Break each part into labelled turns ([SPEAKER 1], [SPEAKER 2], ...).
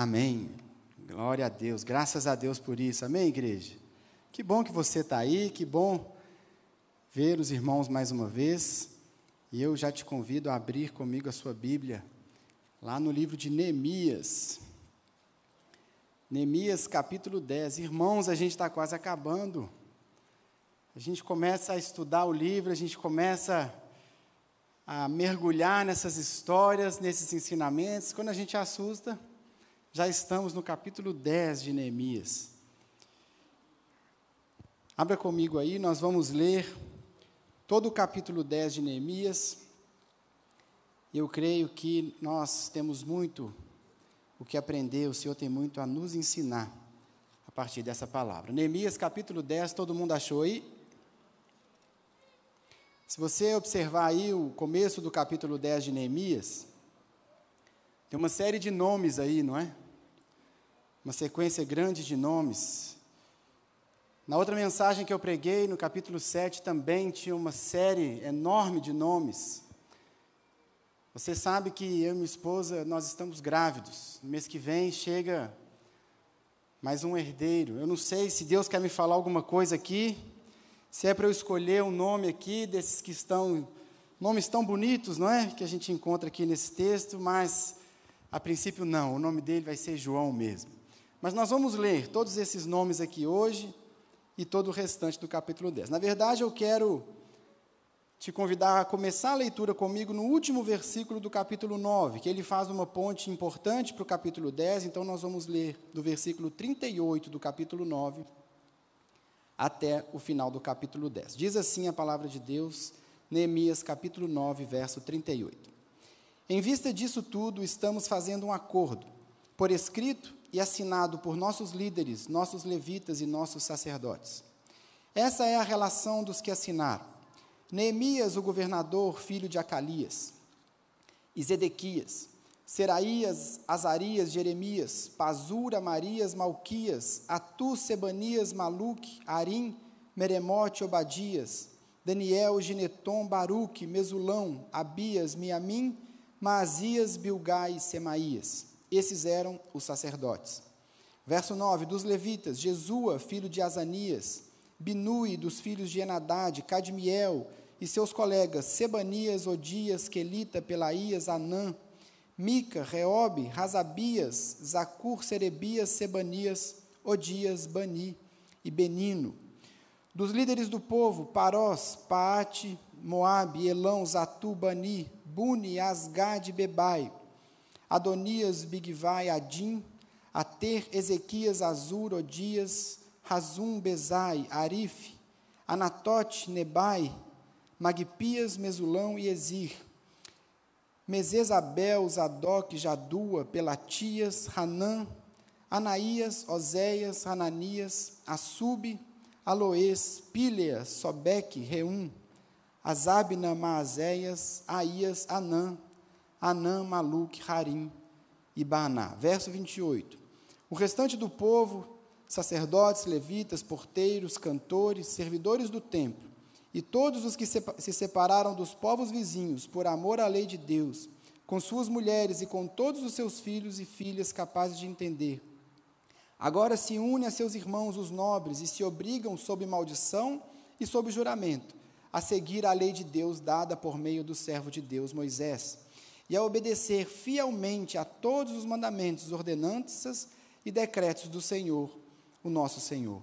[SPEAKER 1] Amém. Glória a Deus. Graças a Deus por isso. Amém, igreja? Que bom que você está aí, que bom ver os irmãos mais uma vez. E eu já te convido a abrir comigo a sua Bíblia, lá no livro de Neemias. Neemias capítulo 10. Irmãos, a gente está quase acabando. A gente começa a estudar o livro, a gente começa a mergulhar nessas histórias, nesses ensinamentos. Quando a gente assusta, já estamos no capítulo 10 de Neemias. Abra comigo aí, nós vamos ler todo o capítulo 10 de Neemias. Eu creio que nós temos muito o que aprender, o Senhor tem muito a nos ensinar a partir dessa palavra. Neemias capítulo 10, todo mundo achou aí? Se você observar aí o começo do capítulo 10 de Neemias, tem uma série de nomes aí, não é? Uma sequência grande de nomes. Na outra mensagem que eu preguei, no capítulo 7, também tinha uma série enorme de nomes. Você sabe que eu e minha esposa, nós estamos grávidos. No mês que vem chega mais um herdeiro. Eu não sei se Deus quer me falar alguma coisa aqui, se é para eu escolher um nome aqui desses que estão nomes tão bonitos, não é? Que a gente encontra aqui nesse texto, mas a princípio não, o nome dele vai ser João mesmo. Mas nós vamos ler todos esses nomes aqui hoje e todo o restante do capítulo 10. Na verdade, eu quero te convidar a começar a leitura comigo no último versículo do capítulo 9, que ele faz uma ponte importante para o capítulo 10, então nós vamos ler do versículo 38 do capítulo 9 até o final do capítulo 10. Diz assim a palavra de Deus, Neemias capítulo 9, verso 38. Em vista disso tudo, estamos fazendo um acordo, por escrito e assinado por nossos líderes, nossos levitas e nossos sacerdotes. Essa é a relação dos que assinaram. Neemias, o governador, filho de Acalias, e Zedequias, Seraías, Azarias, Jeremias, Pazura, Marias, Malquias, Atu, Sebanias, Maluque, Arim, Meremote, Obadias, Daniel, Gineton, Baruque, Mesulão, Abias, Miamim, Maazias, Bilgai e Semaías. Esses eram os sacerdotes. Verso 9: Dos levitas, Jesua, filho de Azanias, Binui, dos filhos de Enadad, Cadmiel e seus colegas, Sebanias, Odias, Quelita, Pelaías, Anã, Mica, Reobe, Razabias, Zacur, Serebias, Sebanias, Odias, Bani e Benino. Dos líderes do povo, Parós, Paate, Moabe, Elão, Zatu, Bani, Buni, Asgad e Bebai. Adonias, Bigvai, Adim, Ater, Ezequias, Azur, Odias, Razum, Bezai, Arif, Anatote, Nebai, Magpias, Mesulão e Ezir, Mesesabel, Zadok, Jadua, Pelatias, Hanã, Anaías, Oséias, Hananias, Assub, Aloês, Píleas, Sobeque, Reum, Azabna, Maazéias, Aías, Anã, Anã, Maluque, Harim e Baná. Verso 28. O restante do povo, sacerdotes, levitas, porteiros, cantores, servidores do templo, e todos os que se separaram dos povos vizinhos por amor à lei de Deus, com suas mulheres e com todos os seus filhos e filhas capazes de entender, agora se une a seus irmãos os nobres e se obrigam sob maldição e sob juramento a seguir a lei de Deus dada por meio do servo de Deus Moisés e a obedecer fielmente a todos os mandamentos, ordenanças e decretos do Senhor, o nosso Senhor.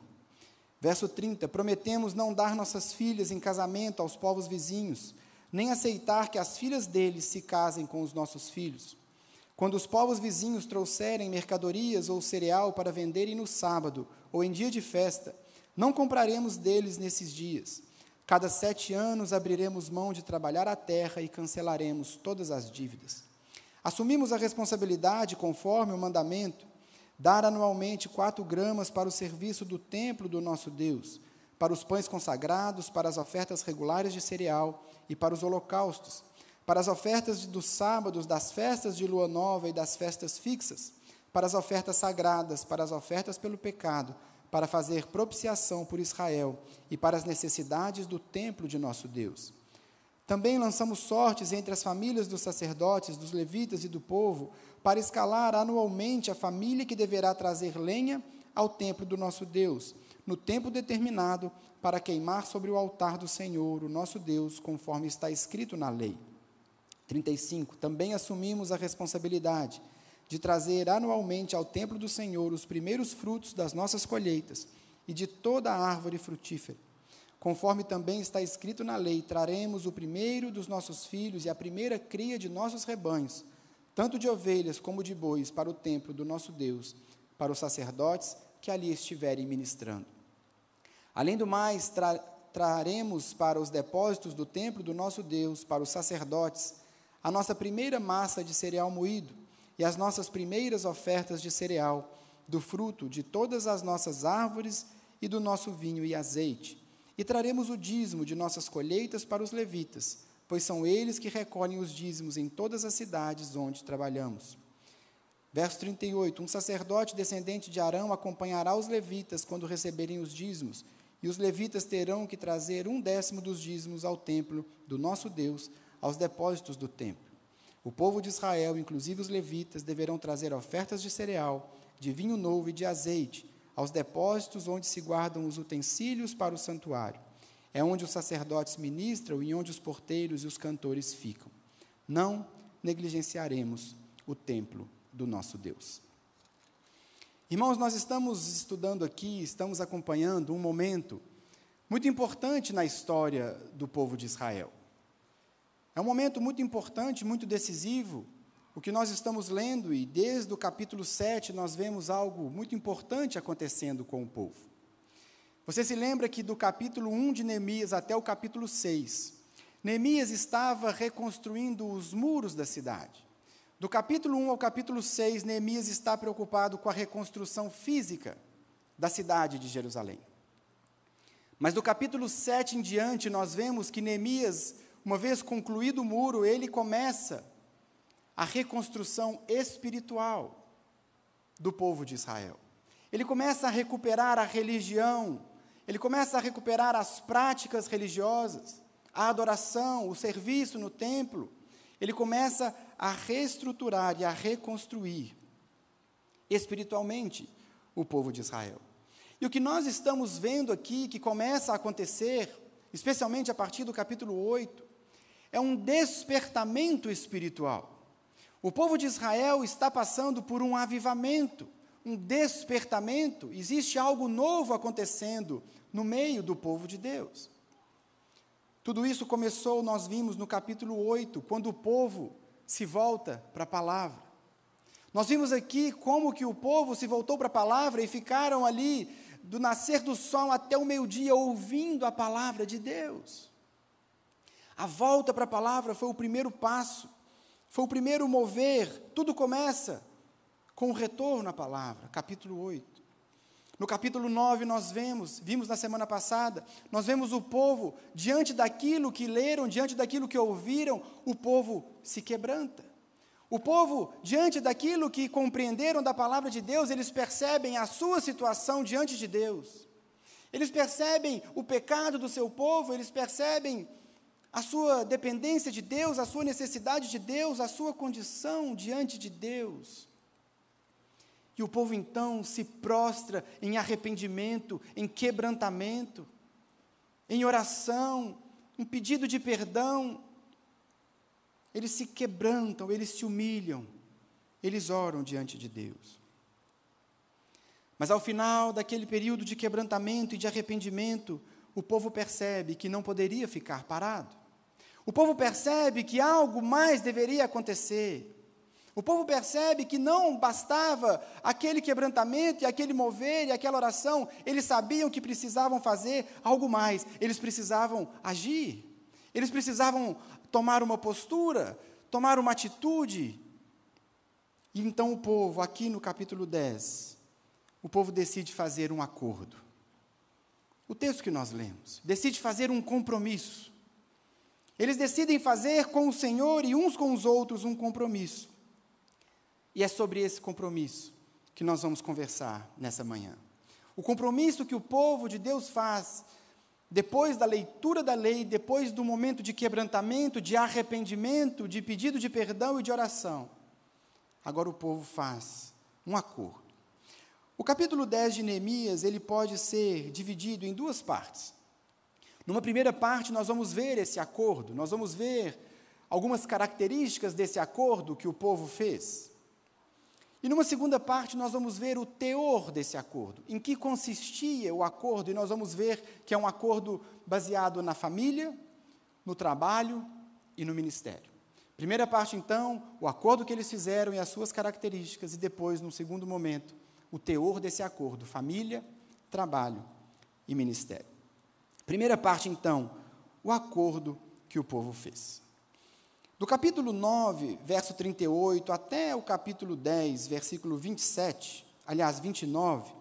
[SPEAKER 1] Verso 30: Prometemos não dar nossas filhas em casamento aos povos vizinhos, nem aceitar que as filhas deles se casem com os nossos filhos. Quando os povos vizinhos trouxerem mercadorias ou cereal para venderem no sábado ou em dia de festa, não compraremos deles nesses dias Cada sete anos abriremos mão de trabalhar a terra e cancelaremos todas as dívidas. Assumimos a responsabilidade, conforme o mandamento, dar anualmente quatro gramas para o serviço do templo do nosso Deus, para os pães consagrados, para as ofertas regulares de cereal e para os holocaustos, para as ofertas dos sábados, das festas de lua nova e das festas fixas, para as ofertas sagradas, para as ofertas pelo pecado, para fazer propiciação por Israel e para as necessidades do templo de nosso Deus. Também lançamos sortes entre as famílias dos sacerdotes, dos levitas e do povo, para escalar anualmente a família que deverá trazer lenha ao templo do nosso Deus, no tempo determinado para queimar sobre o altar do Senhor, o nosso Deus, conforme está escrito na lei. 35. Também assumimos a responsabilidade de trazer anualmente ao templo do Senhor os primeiros frutos das nossas colheitas e de toda a árvore frutífera. Conforme também está escrito na lei, traremos o primeiro dos nossos filhos e a primeira cria de nossos rebanhos, tanto de ovelhas como de bois, para o templo do nosso Deus, para os sacerdotes que ali estiverem ministrando. Além do mais, tra traremos para os depósitos do templo do nosso Deus, para os sacerdotes, a nossa primeira massa de cereal moído e as nossas primeiras ofertas de cereal, do fruto de todas as nossas árvores e do nosso vinho e azeite e traremos o dízimo de nossas colheitas para os levitas, pois são eles que recolhem os dízimos em todas as cidades onde trabalhamos. Verso 38: Um sacerdote descendente de Arão acompanhará os levitas quando receberem os dízimos, e os levitas terão que trazer um décimo dos dízimos ao templo do nosso Deus, aos depósitos do templo. O povo de Israel, inclusive os levitas, deverão trazer ofertas de cereal, de vinho novo e de azeite, aos depósitos onde se guardam os utensílios para o santuário. É onde os sacerdotes ministram e onde os porteiros e os cantores ficam. Não negligenciaremos o templo do nosso Deus. Irmãos, nós estamos estudando aqui, estamos acompanhando um momento muito importante na história do povo de Israel. É um momento muito importante, muito decisivo, o que nós estamos lendo, e desde o capítulo 7 nós vemos algo muito importante acontecendo com o povo. Você se lembra que do capítulo 1 de Neemias até o capítulo 6, Neemias estava reconstruindo os muros da cidade. Do capítulo 1 ao capítulo 6, Neemias está preocupado com a reconstrução física da cidade de Jerusalém. Mas do capítulo 7 em diante, nós vemos que Neemias, uma vez concluído o muro, ele começa a reconstrução espiritual do povo de Israel. Ele começa a recuperar a religião, ele começa a recuperar as práticas religiosas, a adoração, o serviço no templo. Ele começa a reestruturar e a reconstruir espiritualmente o povo de Israel. E o que nós estamos vendo aqui, que começa a acontecer, especialmente a partir do capítulo 8, é um despertamento espiritual. O povo de Israel está passando por um avivamento, um despertamento, existe algo novo acontecendo no meio do povo de Deus. Tudo isso começou, nós vimos no capítulo 8, quando o povo se volta para a palavra. Nós vimos aqui como que o povo se voltou para a palavra e ficaram ali do nascer do sol até o meio-dia ouvindo a palavra de Deus. A volta para a palavra foi o primeiro passo foi o primeiro mover, tudo começa com o retorno à palavra, capítulo 8. No capítulo 9 nós vemos, vimos na semana passada, nós vemos o povo diante daquilo que leram, diante daquilo que ouviram, o povo se quebranta. O povo, diante daquilo que compreenderam da palavra de Deus, eles percebem a sua situação diante de Deus. Eles percebem o pecado do seu povo, eles percebem a sua dependência de Deus, a sua necessidade de Deus, a sua condição diante de Deus. E o povo então se prostra em arrependimento, em quebrantamento, em oração, em pedido de perdão. Eles se quebrantam, eles se humilham, eles oram diante de Deus. Mas ao final daquele período de quebrantamento e de arrependimento, o povo percebe que não poderia ficar parado. O povo percebe que algo mais deveria acontecer. O povo percebe que não bastava aquele quebrantamento e aquele mover e aquela oração, eles sabiam que precisavam fazer algo mais, eles precisavam agir, eles precisavam tomar uma postura, tomar uma atitude. E então o povo, aqui no capítulo 10, o povo decide fazer um acordo. O texto que nós lemos, decide fazer um compromisso. Eles decidem fazer com o Senhor e uns com os outros um compromisso. E é sobre esse compromisso que nós vamos conversar nessa manhã. O compromisso que o povo de Deus faz depois da leitura da lei, depois do momento de quebrantamento, de arrependimento, de pedido de perdão e de oração, agora o povo faz um acordo. O capítulo 10 de Neemias, ele pode ser dividido em duas partes. Numa primeira parte, nós vamos ver esse acordo, nós vamos ver algumas características desse acordo que o povo fez. E numa segunda parte, nós vamos ver o teor desse acordo, em que consistia o acordo, e nós vamos ver que é um acordo baseado na família, no trabalho e no ministério. Primeira parte, então, o acordo que eles fizeram e as suas características, e depois, num segundo momento, o teor desse acordo: família, trabalho e ministério. Primeira parte, então, o acordo que o povo fez. Do capítulo 9, verso 38, até o capítulo 10, versículo 27, aliás, 29,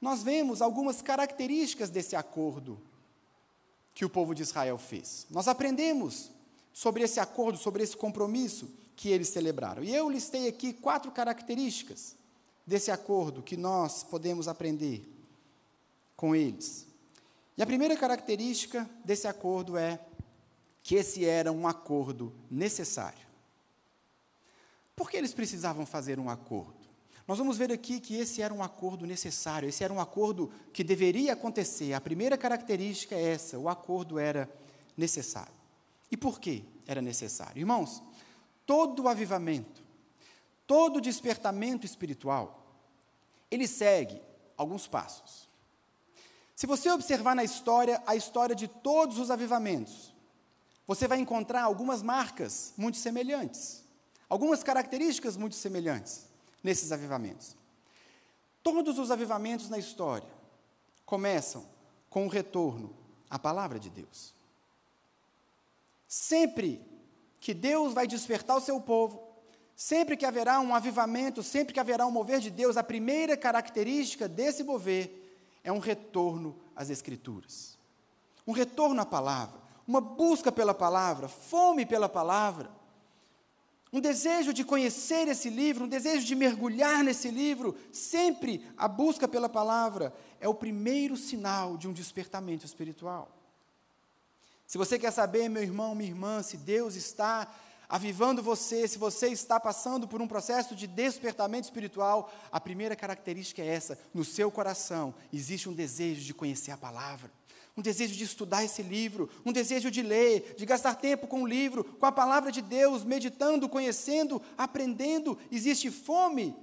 [SPEAKER 1] nós vemos algumas características desse acordo que o povo de Israel fez. Nós aprendemos sobre esse acordo, sobre esse compromisso que eles celebraram. E eu listei aqui quatro características desse acordo que nós podemos aprender com eles. E a primeira característica desse acordo é que esse era um acordo necessário. Por que eles precisavam fazer um acordo? Nós vamos ver aqui que esse era um acordo necessário, esse era um acordo que deveria acontecer. A primeira característica é essa: o acordo era necessário. E por que era necessário? Irmãos, todo avivamento, todo despertamento espiritual, ele segue alguns passos. Se você observar na história, a história de todos os avivamentos, você vai encontrar algumas marcas muito semelhantes, algumas características muito semelhantes nesses avivamentos. Todos os avivamentos na história começam com o retorno à palavra de Deus. Sempre que Deus vai despertar o seu povo, sempre que haverá um avivamento, sempre que haverá um mover de Deus, a primeira característica desse mover é um retorno às Escrituras, um retorno à palavra. Uma busca pela palavra, fome pela palavra, um desejo de conhecer esse livro, um desejo de mergulhar nesse livro, sempre a busca pela palavra é o primeiro sinal de um despertamento espiritual. Se você quer saber, meu irmão, minha irmã, se Deus está avivando você, se você está passando por um processo de despertamento espiritual, a primeira característica é essa: no seu coração existe um desejo de conhecer a palavra um desejo de estudar esse livro, um desejo de ler, de gastar tempo com o livro, com a palavra de Deus, meditando, conhecendo, aprendendo. Existe fome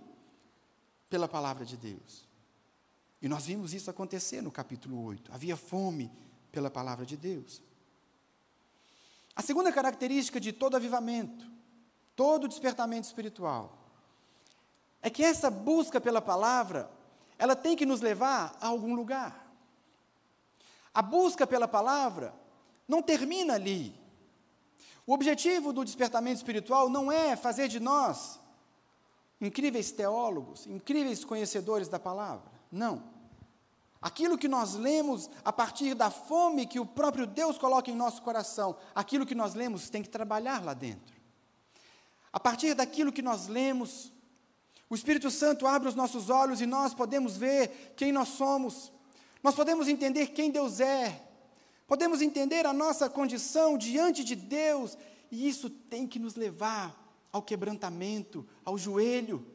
[SPEAKER 1] pela palavra de Deus. E nós vimos isso acontecer no capítulo 8. Havia fome pela palavra de Deus. A segunda característica de todo avivamento, todo despertamento espiritual, é que essa busca pela palavra, ela tem que nos levar a algum lugar. A busca pela palavra não termina ali. O objetivo do despertamento espiritual não é fazer de nós incríveis teólogos, incríveis conhecedores da palavra. Não. Aquilo que nós lemos a partir da fome que o próprio Deus coloca em nosso coração, aquilo que nós lemos tem que trabalhar lá dentro. A partir daquilo que nós lemos, o Espírito Santo abre os nossos olhos e nós podemos ver quem nós somos, nós podemos entender quem Deus é, podemos entender a nossa condição diante de Deus, e isso tem que nos levar ao quebrantamento, ao joelho,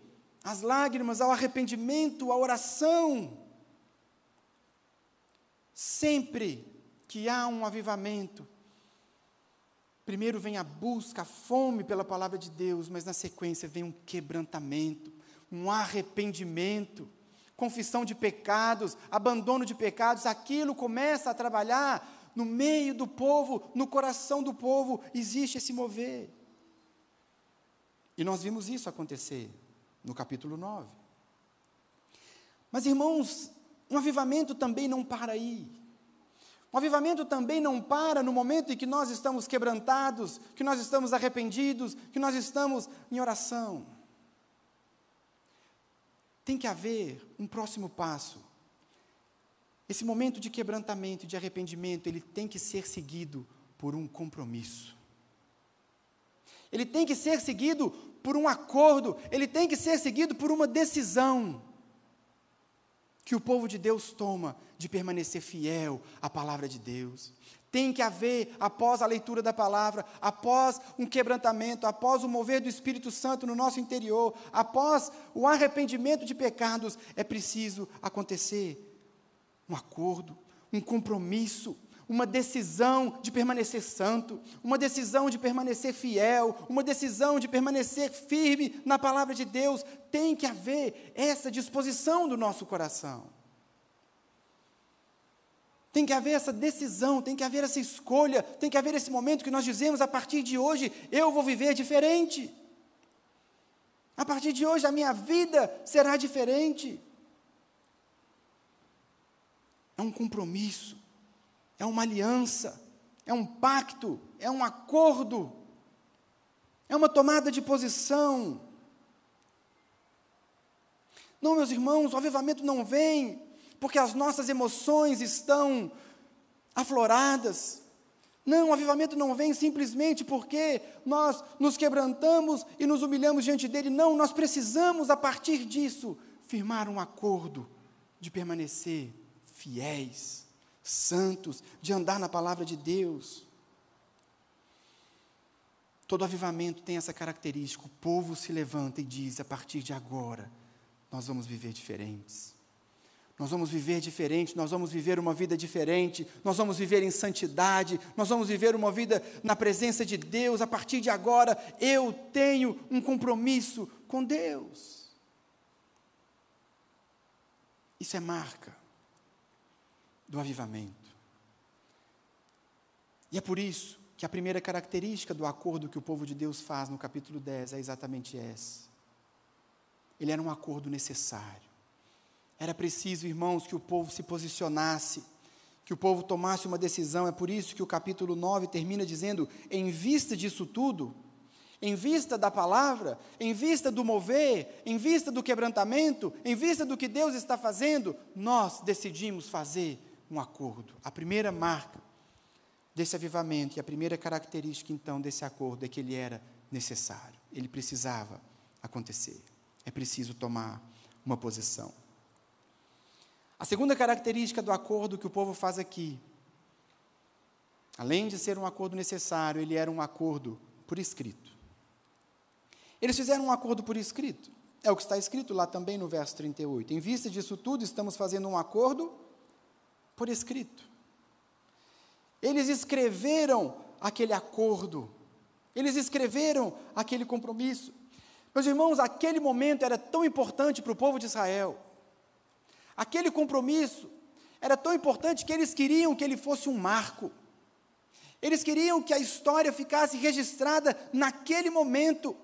[SPEAKER 1] às lágrimas, ao arrependimento, à oração. Sempre que há um avivamento, primeiro vem a busca, a fome pela palavra de Deus, mas na sequência vem um quebrantamento, um arrependimento confissão de pecados, abandono de pecados, aquilo começa a trabalhar no meio do povo, no coração do povo, existe esse mover. E nós vimos isso acontecer no capítulo 9. Mas, irmãos, um avivamento também não para aí. Um avivamento também não para no momento em que nós estamos quebrantados, que nós estamos arrependidos, que nós estamos em oração tem que haver um próximo passo. Esse momento de quebrantamento, de arrependimento, ele tem que ser seguido por um compromisso. Ele tem que ser seguido por um acordo, ele tem que ser seguido por uma decisão. Que o povo de Deus toma de permanecer fiel à palavra de Deus. Tem que haver, após a leitura da palavra, após um quebrantamento, após o mover do Espírito Santo no nosso interior, após o arrependimento de pecados, é preciso acontecer um acordo, um compromisso, uma decisão de permanecer santo, uma decisão de permanecer fiel, uma decisão de permanecer firme na palavra de Deus. Tem que haver essa disposição do nosso coração. Tem que haver essa decisão, tem que haver essa escolha, tem que haver esse momento que nós dizemos: a partir de hoje eu vou viver diferente. A partir de hoje a minha vida será diferente. É um compromisso é uma aliança, é um pacto, é um acordo, é uma tomada de posição. Não, meus irmãos, o avivamento não vem porque as nossas emoções estão afloradas. Não, o avivamento não vem simplesmente porque nós nos quebrantamos e nos humilhamos diante dele. Não, nós precisamos, a partir disso, firmar um acordo de permanecer fiéis santos, de andar na palavra de Deus. Todo avivamento tem essa característica: o povo se levanta e diz: a partir de agora, nós vamos viver diferentes. Nós vamos viver diferente, nós vamos viver uma vida diferente, nós vamos viver em santidade, nós vamos viver uma vida na presença de Deus. A partir de agora, eu tenho um compromisso com Deus. Isso é marca do avivamento. E é por isso que a primeira característica do acordo que o povo de Deus faz no capítulo 10 é exatamente essa. Ele era um acordo necessário. Era preciso, irmãos, que o povo se posicionasse, que o povo tomasse uma decisão. É por isso que o capítulo 9 termina dizendo: em vista disso tudo, em vista da palavra, em vista do mover, em vista do quebrantamento, em vista do que Deus está fazendo, nós decidimos fazer um acordo. A primeira marca desse avivamento e a primeira característica, então, desse acordo é que ele era necessário, ele precisava acontecer. É preciso tomar uma posição. A segunda característica do acordo que o povo faz aqui, além de ser um acordo necessário, ele era um acordo por escrito. Eles fizeram um acordo por escrito. É o que está escrito lá também no verso 38. Em vista disso tudo, estamos fazendo um acordo por escrito. Eles escreveram aquele acordo, eles escreveram aquele compromisso. Meus irmãos, aquele momento era tão importante para o povo de Israel, aquele compromisso era tão importante que eles queriam que ele fosse um marco. Eles queriam que a história ficasse registrada naquele momento.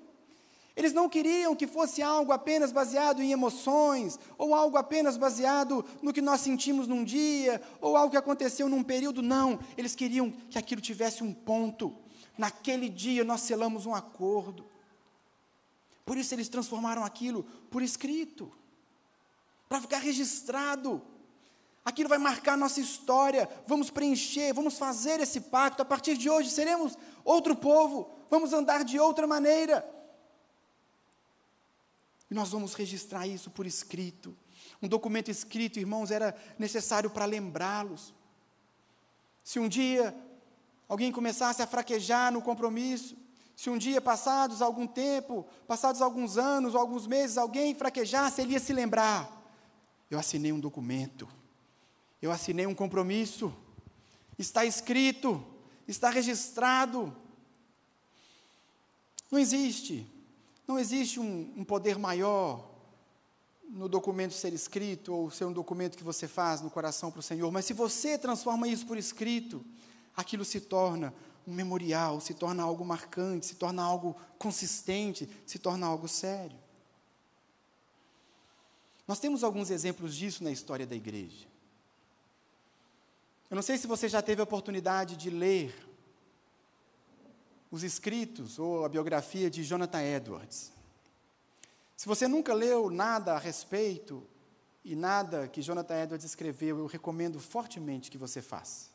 [SPEAKER 1] Eles não queriam que fosse algo apenas baseado em emoções, ou algo apenas baseado no que nós sentimos num dia, ou algo que aconteceu num período. Não, eles queriam que aquilo tivesse um ponto. Naquele dia nós selamos um acordo. Por isso eles transformaram aquilo por escrito, para ficar registrado. Aquilo vai marcar nossa história. Vamos preencher, vamos fazer esse pacto. A partir de hoje seremos outro povo, vamos andar de outra maneira. Nós vamos registrar isso por escrito. Um documento escrito, irmãos, era necessário para lembrá-los. Se um dia alguém começasse a fraquejar no compromisso, se um dia, passados algum tempo, passados alguns anos ou alguns meses, alguém fraquejasse, ele ia se lembrar: eu assinei um documento, eu assinei um compromisso, está escrito, está registrado. Não existe não existe um, um poder maior no documento ser escrito ou ser um documento que você faz no coração para o Senhor, mas se você transforma isso por escrito, aquilo se torna um memorial, se torna algo marcante, se torna algo consistente, se torna algo sério. Nós temos alguns exemplos disso na história da igreja. Eu não sei se você já teve a oportunidade de ler os escritos ou a biografia de Jonathan Edwards. Se você nunca leu nada a respeito e nada que Jonathan Edwards escreveu, eu recomendo fortemente que você faça.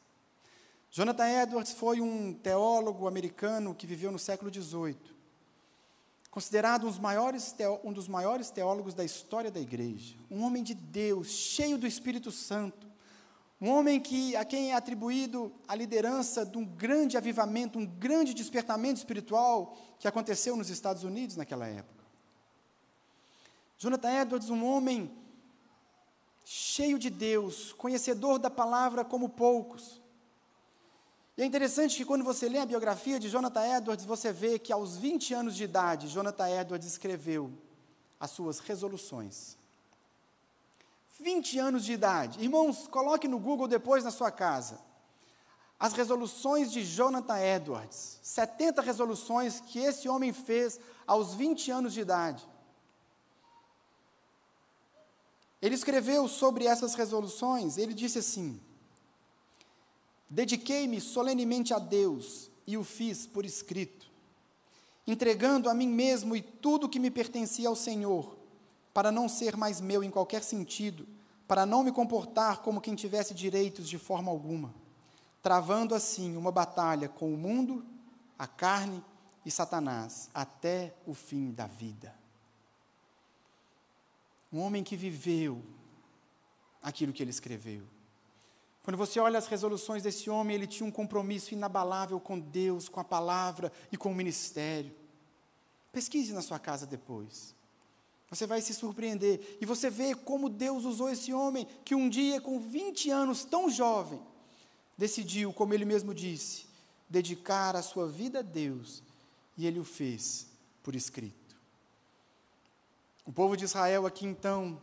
[SPEAKER 1] Jonathan Edwards foi um teólogo americano que viveu no século XVIII. considerado um dos, maiores um dos maiores teólogos da história da igreja, um homem de Deus, cheio do Espírito Santo, um homem que, a quem é atribuído a liderança de um grande avivamento, um grande despertamento espiritual que aconteceu nos Estados Unidos naquela época. Jonathan Edwards, um homem cheio de Deus, conhecedor da palavra como poucos. E é interessante que quando você lê a biografia de Jonathan Edwards, você vê que aos 20 anos de idade, Jonathan Edwards escreveu as suas resoluções. 20 anos de idade. Irmãos, coloque no Google depois na sua casa. As resoluções de Jonathan Edwards. 70 resoluções que esse homem fez aos 20 anos de idade. Ele escreveu sobre essas resoluções, ele disse assim: Dediquei-me solenemente a Deus e o fiz por escrito, entregando a mim mesmo e tudo que me pertencia ao Senhor para não ser mais meu em qualquer sentido, para não me comportar como quem tivesse direitos de forma alguma, travando assim uma batalha com o mundo, a carne e Satanás até o fim da vida. Um homem que viveu aquilo que ele escreveu. Quando você olha as resoluções desse homem, ele tinha um compromisso inabalável com Deus, com a palavra e com o ministério. Pesquise na sua casa depois. Você vai se surpreender. E você vê como Deus usou esse homem que um dia, com 20 anos, tão jovem, decidiu, como ele mesmo disse, dedicar a sua vida a Deus. E ele o fez por escrito. O povo de Israel aqui então,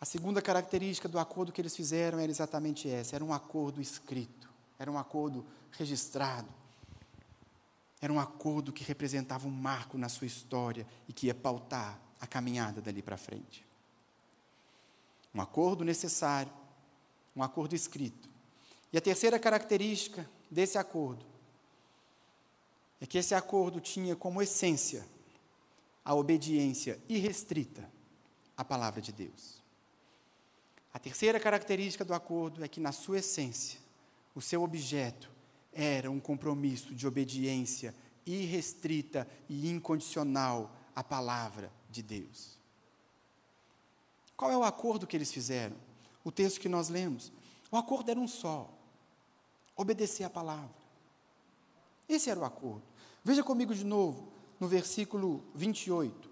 [SPEAKER 1] a segunda característica do acordo que eles fizeram era exatamente essa: era um acordo escrito, era um acordo registrado. Era um acordo que representava um marco na sua história e que ia pautar a caminhada dali para frente. Um acordo necessário, um acordo escrito. E a terceira característica desse acordo é que esse acordo tinha como essência a obediência irrestrita à palavra de Deus. A terceira característica do acordo é que, na sua essência, o seu objeto era um compromisso de obediência irrestrita e incondicional à palavra de Deus. Qual é o acordo que eles fizeram? O texto que nós lemos. O acordo era um só: obedecer à palavra. Esse era o acordo. Veja comigo de novo, no versículo 28.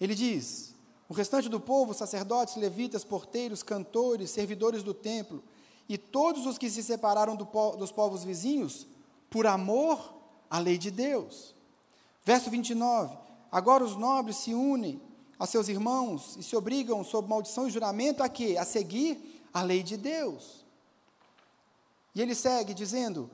[SPEAKER 1] Ele diz: O restante do povo, sacerdotes, levitas, porteiros, cantores, servidores do templo, e todos os que se separaram do dos povos vizinhos, por amor à lei de Deus. Verso 29. Agora os nobres se unem a seus irmãos e se obrigam, sob maldição e juramento, a quê? A seguir a lei de Deus. E ele segue dizendo: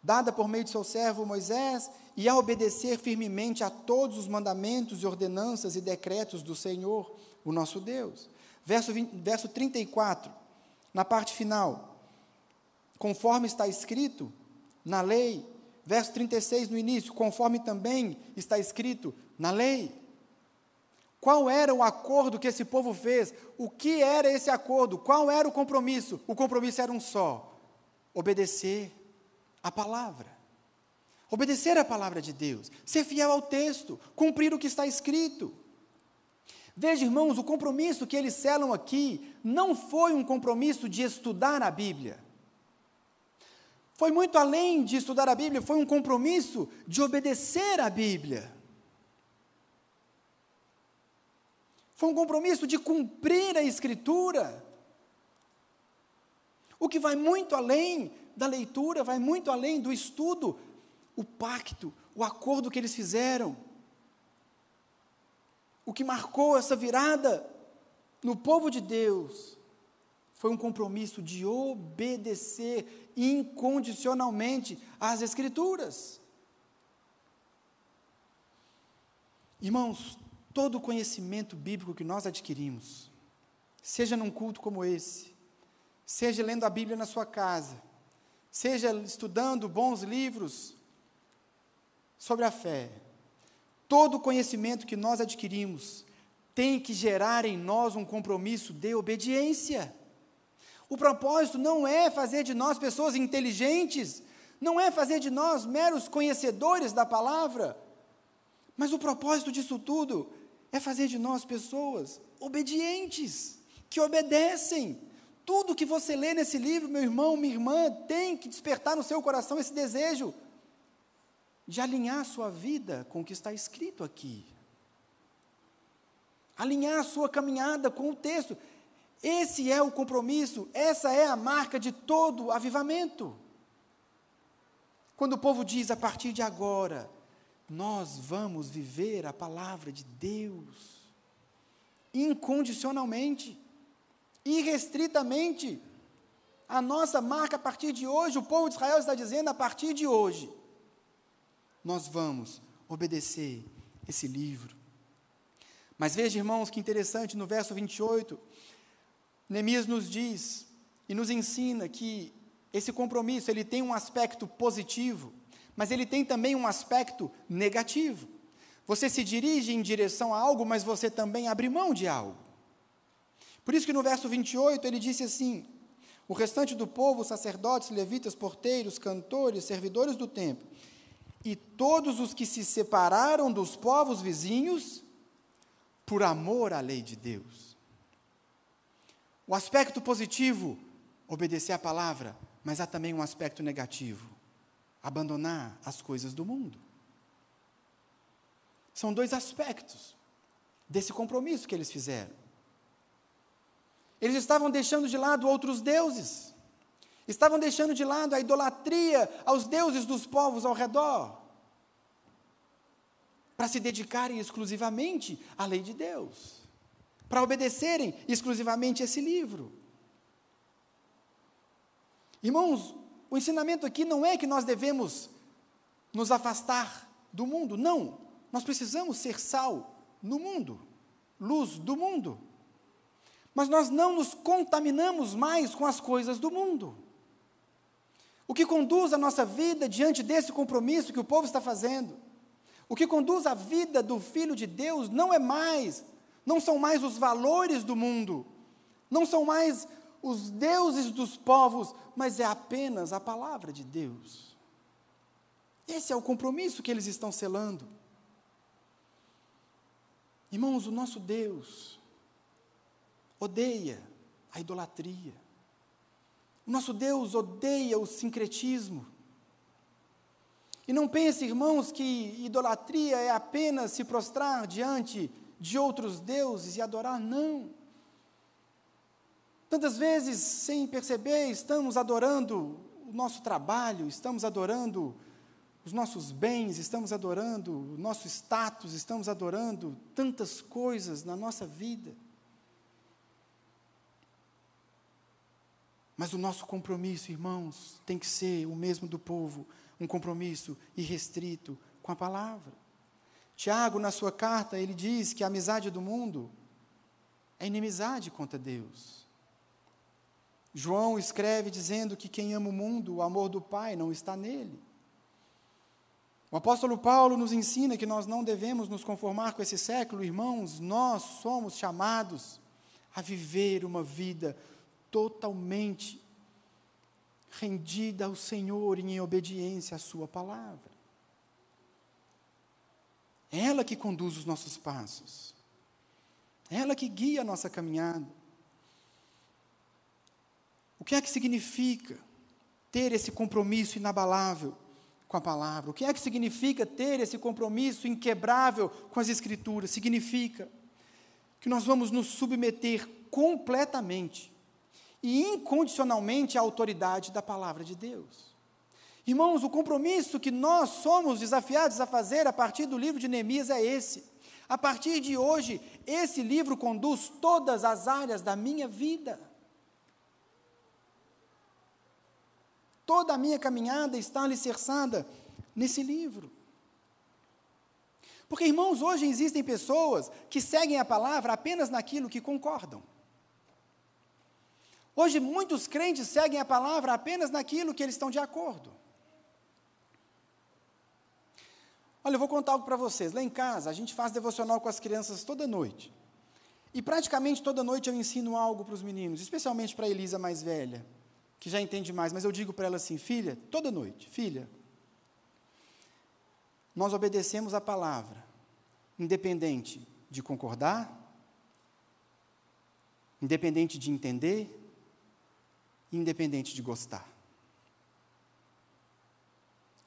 [SPEAKER 1] dada por meio de seu servo Moisés, e a obedecer firmemente a todos os mandamentos e ordenanças e decretos do Senhor, o nosso Deus. Verso, 20, verso 34, na parte final, conforme está escrito na lei, verso 36 no início, conforme também está escrito na lei. Qual era o acordo que esse povo fez? O que era esse acordo? Qual era o compromisso? O compromisso era um só: obedecer a palavra. Obedecer a palavra de Deus, ser fiel ao texto, cumprir o que está escrito. Veja, irmãos, o compromisso que eles selam aqui não foi um compromisso de estudar a Bíblia. Foi muito além de estudar a Bíblia, foi um compromisso de obedecer a Bíblia. Foi um compromisso de cumprir a Escritura. O que vai muito além da leitura, vai muito além do estudo, o pacto, o acordo que eles fizeram. O que marcou essa virada no povo de Deus foi um compromisso de obedecer incondicionalmente às Escrituras. Irmãos, todo o conhecimento bíblico que nós adquirimos, seja num culto como esse, seja lendo a Bíblia na sua casa, seja estudando bons livros sobre a fé, todo o conhecimento que nós adquirimos tem que gerar em nós um compromisso de obediência. O propósito não é fazer de nós pessoas inteligentes, não é fazer de nós meros conhecedores da palavra, Mas o propósito disso tudo é fazer de nós pessoas obedientes, que obedecem. Tudo que você lê nesse livro, meu irmão, minha irmã, tem que despertar no seu coração esse desejo de alinhar sua vida com o que está escrito aqui. Alinhar sua caminhada com o texto. Esse é o compromisso, essa é a marca de todo avivamento. Quando o povo diz a partir de agora, nós vamos viver a palavra de Deus incondicionalmente, irrestritamente. A nossa marca a partir de hoje, o povo de Israel está dizendo a partir de hoje, nós vamos obedecer esse livro. Mas veja, irmãos, que interessante, no verso 28, Neemias nos diz e nos ensina que esse compromisso, ele tem um aspecto positivo, mas ele tem também um aspecto negativo. Você se dirige em direção a algo, mas você também abre mão de algo. Por isso que no verso 28 ele disse assim: O restante do povo, sacerdotes, levitas, porteiros, cantores, servidores do templo, e todos os que se separaram dos povos vizinhos, por amor à lei de Deus. O aspecto positivo, obedecer à palavra, mas há também um aspecto negativo, abandonar as coisas do mundo. São dois aspectos desse compromisso que eles fizeram. Eles estavam deixando de lado outros deuses, estavam deixando de lado a idolatria aos deuses dos povos ao redor, para se dedicarem exclusivamente à lei de Deus, para obedecerem exclusivamente esse livro. Irmãos, o ensinamento aqui não é que nós devemos nos afastar do mundo, não. Nós precisamos ser sal no mundo, luz do mundo. Mas nós não nos contaminamos mais com as coisas do mundo. O que conduz a nossa vida diante desse compromisso que o povo está fazendo, o que conduz a vida do filho de Deus não é mais, não são mais os valores do mundo, não são mais os deuses dos povos, mas é apenas a palavra de Deus. Esse é o compromisso que eles estão selando. Irmãos, o nosso Deus odeia a idolatria. O nosso Deus odeia o sincretismo. E não pense, irmãos, que idolatria é apenas se prostrar diante de outros deuses e adorar, não. Tantas vezes, sem perceber, estamos adorando o nosso trabalho, estamos adorando os nossos bens, estamos adorando o nosso status, estamos adorando tantas coisas na nossa vida. Mas o nosso compromisso, irmãos, tem que ser o mesmo do povo, um compromisso irrestrito com a palavra. Tiago, na sua carta, ele diz que a amizade do mundo é inimizade contra Deus. João escreve dizendo que quem ama o mundo, o amor do Pai não está nele. O apóstolo Paulo nos ensina que nós não devemos nos conformar com esse século, irmãos, nós somos chamados a viver uma vida totalmente rendida ao Senhor e em obediência à Sua palavra. É ela que conduz os nossos passos, é ela que guia a nossa caminhada. O que é que significa ter esse compromisso inabalável com a palavra? O que é que significa ter esse compromisso inquebrável com as Escrituras? Significa que nós vamos nos submeter completamente e incondicionalmente à autoridade da palavra de Deus. Irmãos, o compromisso que nós somos desafiados a fazer a partir do livro de Neemias é esse. A partir de hoje, esse livro conduz todas as áreas da minha vida. Toda a minha caminhada está alicerçada nesse livro. Porque, irmãos, hoje existem pessoas que seguem a palavra apenas naquilo que concordam. Hoje, muitos crentes seguem a palavra apenas naquilo que eles estão de acordo. Olha, eu vou contar algo para vocês. Lá em casa, a gente faz devocional com as crianças toda noite. E praticamente toda noite eu ensino algo para os meninos, especialmente para a Elisa mais velha que já entende mais, mas eu digo para ela assim: filha, toda noite, filha, nós obedecemos a palavra independente de concordar, independente de entender, independente de gostar.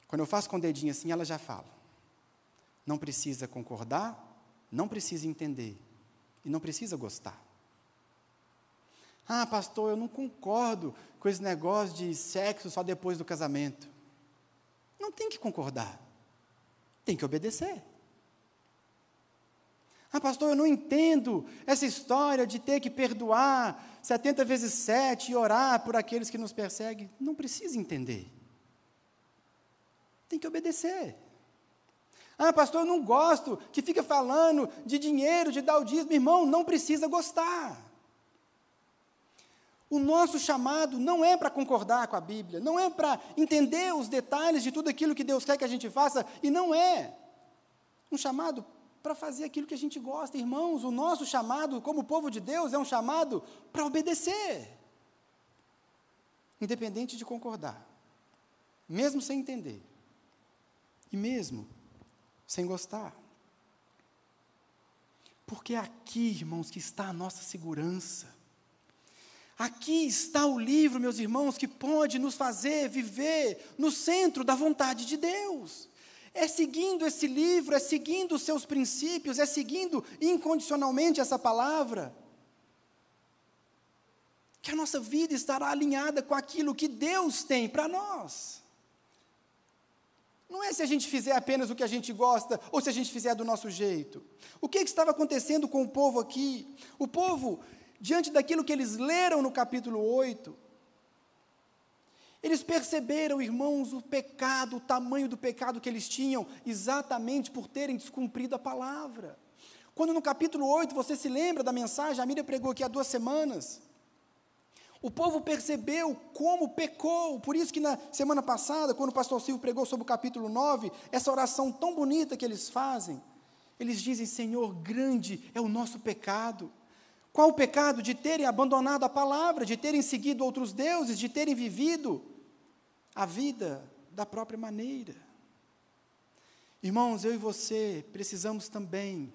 [SPEAKER 1] Quando eu faço com o dedinho assim, ela já fala. Não precisa concordar, não precisa entender e não precisa gostar. Ah, pastor, eu não concordo com esse negócio de sexo só depois do casamento. Não tem que concordar. Tem que obedecer. Ah, pastor, eu não entendo essa história de ter que perdoar 70 vezes 7 e orar por aqueles que nos perseguem. Não precisa entender. Tem que obedecer. Ah, pastor, eu não gosto que fica falando de dinheiro, de dar o dízimo. Irmão, não precisa gostar. O nosso chamado não é para concordar com a Bíblia, não é para entender os detalhes de tudo aquilo que Deus quer que a gente faça, e não é um chamado para fazer aquilo que a gente gosta. Irmãos, o nosso chamado como povo de Deus é um chamado para obedecer, independente de concordar, mesmo sem entender, e mesmo sem gostar. Porque é aqui, irmãos, que está a nossa segurança. Aqui está o livro, meus irmãos, que pode nos fazer viver no centro da vontade de Deus. É seguindo esse livro, é seguindo os seus princípios, é seguindo incondicionalmente essa palavra, que a nossa vida estará alinhada com aquilo que Deus tem para nós. Não é se a gente fizer apenas o que a gente gosta ou se a gente fizer do nosso jeito. O que, que estava acontecendo com o povo aqui? O povo, diante daquilo que eles leram no capítulo 8, eles perceberam, irmãos, o pecado, o tamanho do pecado que eles tinham, exatamente por terem descumprido a palavra. Quando no capítulo 8 você se lembra da mensagem, a Miriam pregou aqui há duas semanas. O povo percebeu como pecou, por isso que na semana passada, quando o pastor Silvio pregou sobre o capítulo 9, essa oração tão bonita que eles fazem, eles dizem: Senhor, grande é o nosso pecado. Qual o pecado? De terem abandonado a palavra, de terem seguido outros deuses, de terem vivido a vida da própria maneira. Irmãos, eu e você precisamos também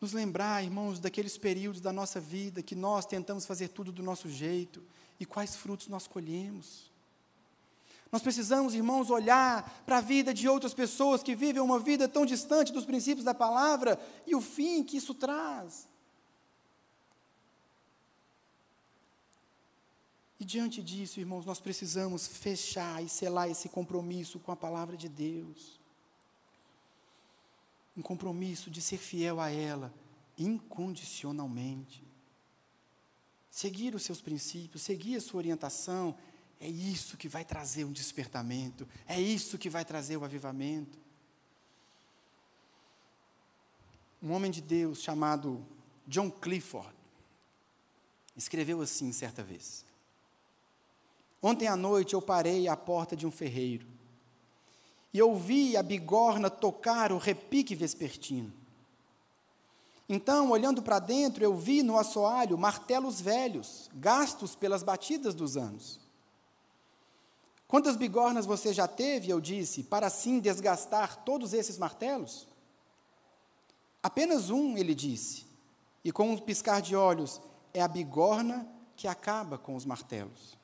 [SPEAKER 1] nos lembrar, irmãos, daqueles períodos da nossa vida que nós tentamos fazer tudo do nosso jeito e quais frutos nós colhemos. Nós precisamos, irmãos, olhar para a vida de outras pessoas que vivem uma vida tão distante dos princípios da palavra e o fim que isso traz. E diante disso, irmãos, nós precisamos fechar e selar esse compromisso com a palavra de Deus. Um compromisso de ser fiel a ela incondicionalmente. Seguir os seus princípios, seguir a sua orientação, é isso que vai trazer um despertamento, é isso que vai trazer o avivamento. Um homem de Deus chamado John Clifford escreveu assim certa vez: Ontem à noite eu parei à porta de um ferreiro e ouvi a bigorna tocar o repique vespertino. Então, olhando para dentro, eu vi no assoalho martelos velhos, gastos pelas batidas dos anos. Quantas bigornas você já teve, eu disse, para assim desgastar todos esses martelos? Apenas um, ele disse, e com um piscar de olhos, é a bigorna que acaba com os martelos.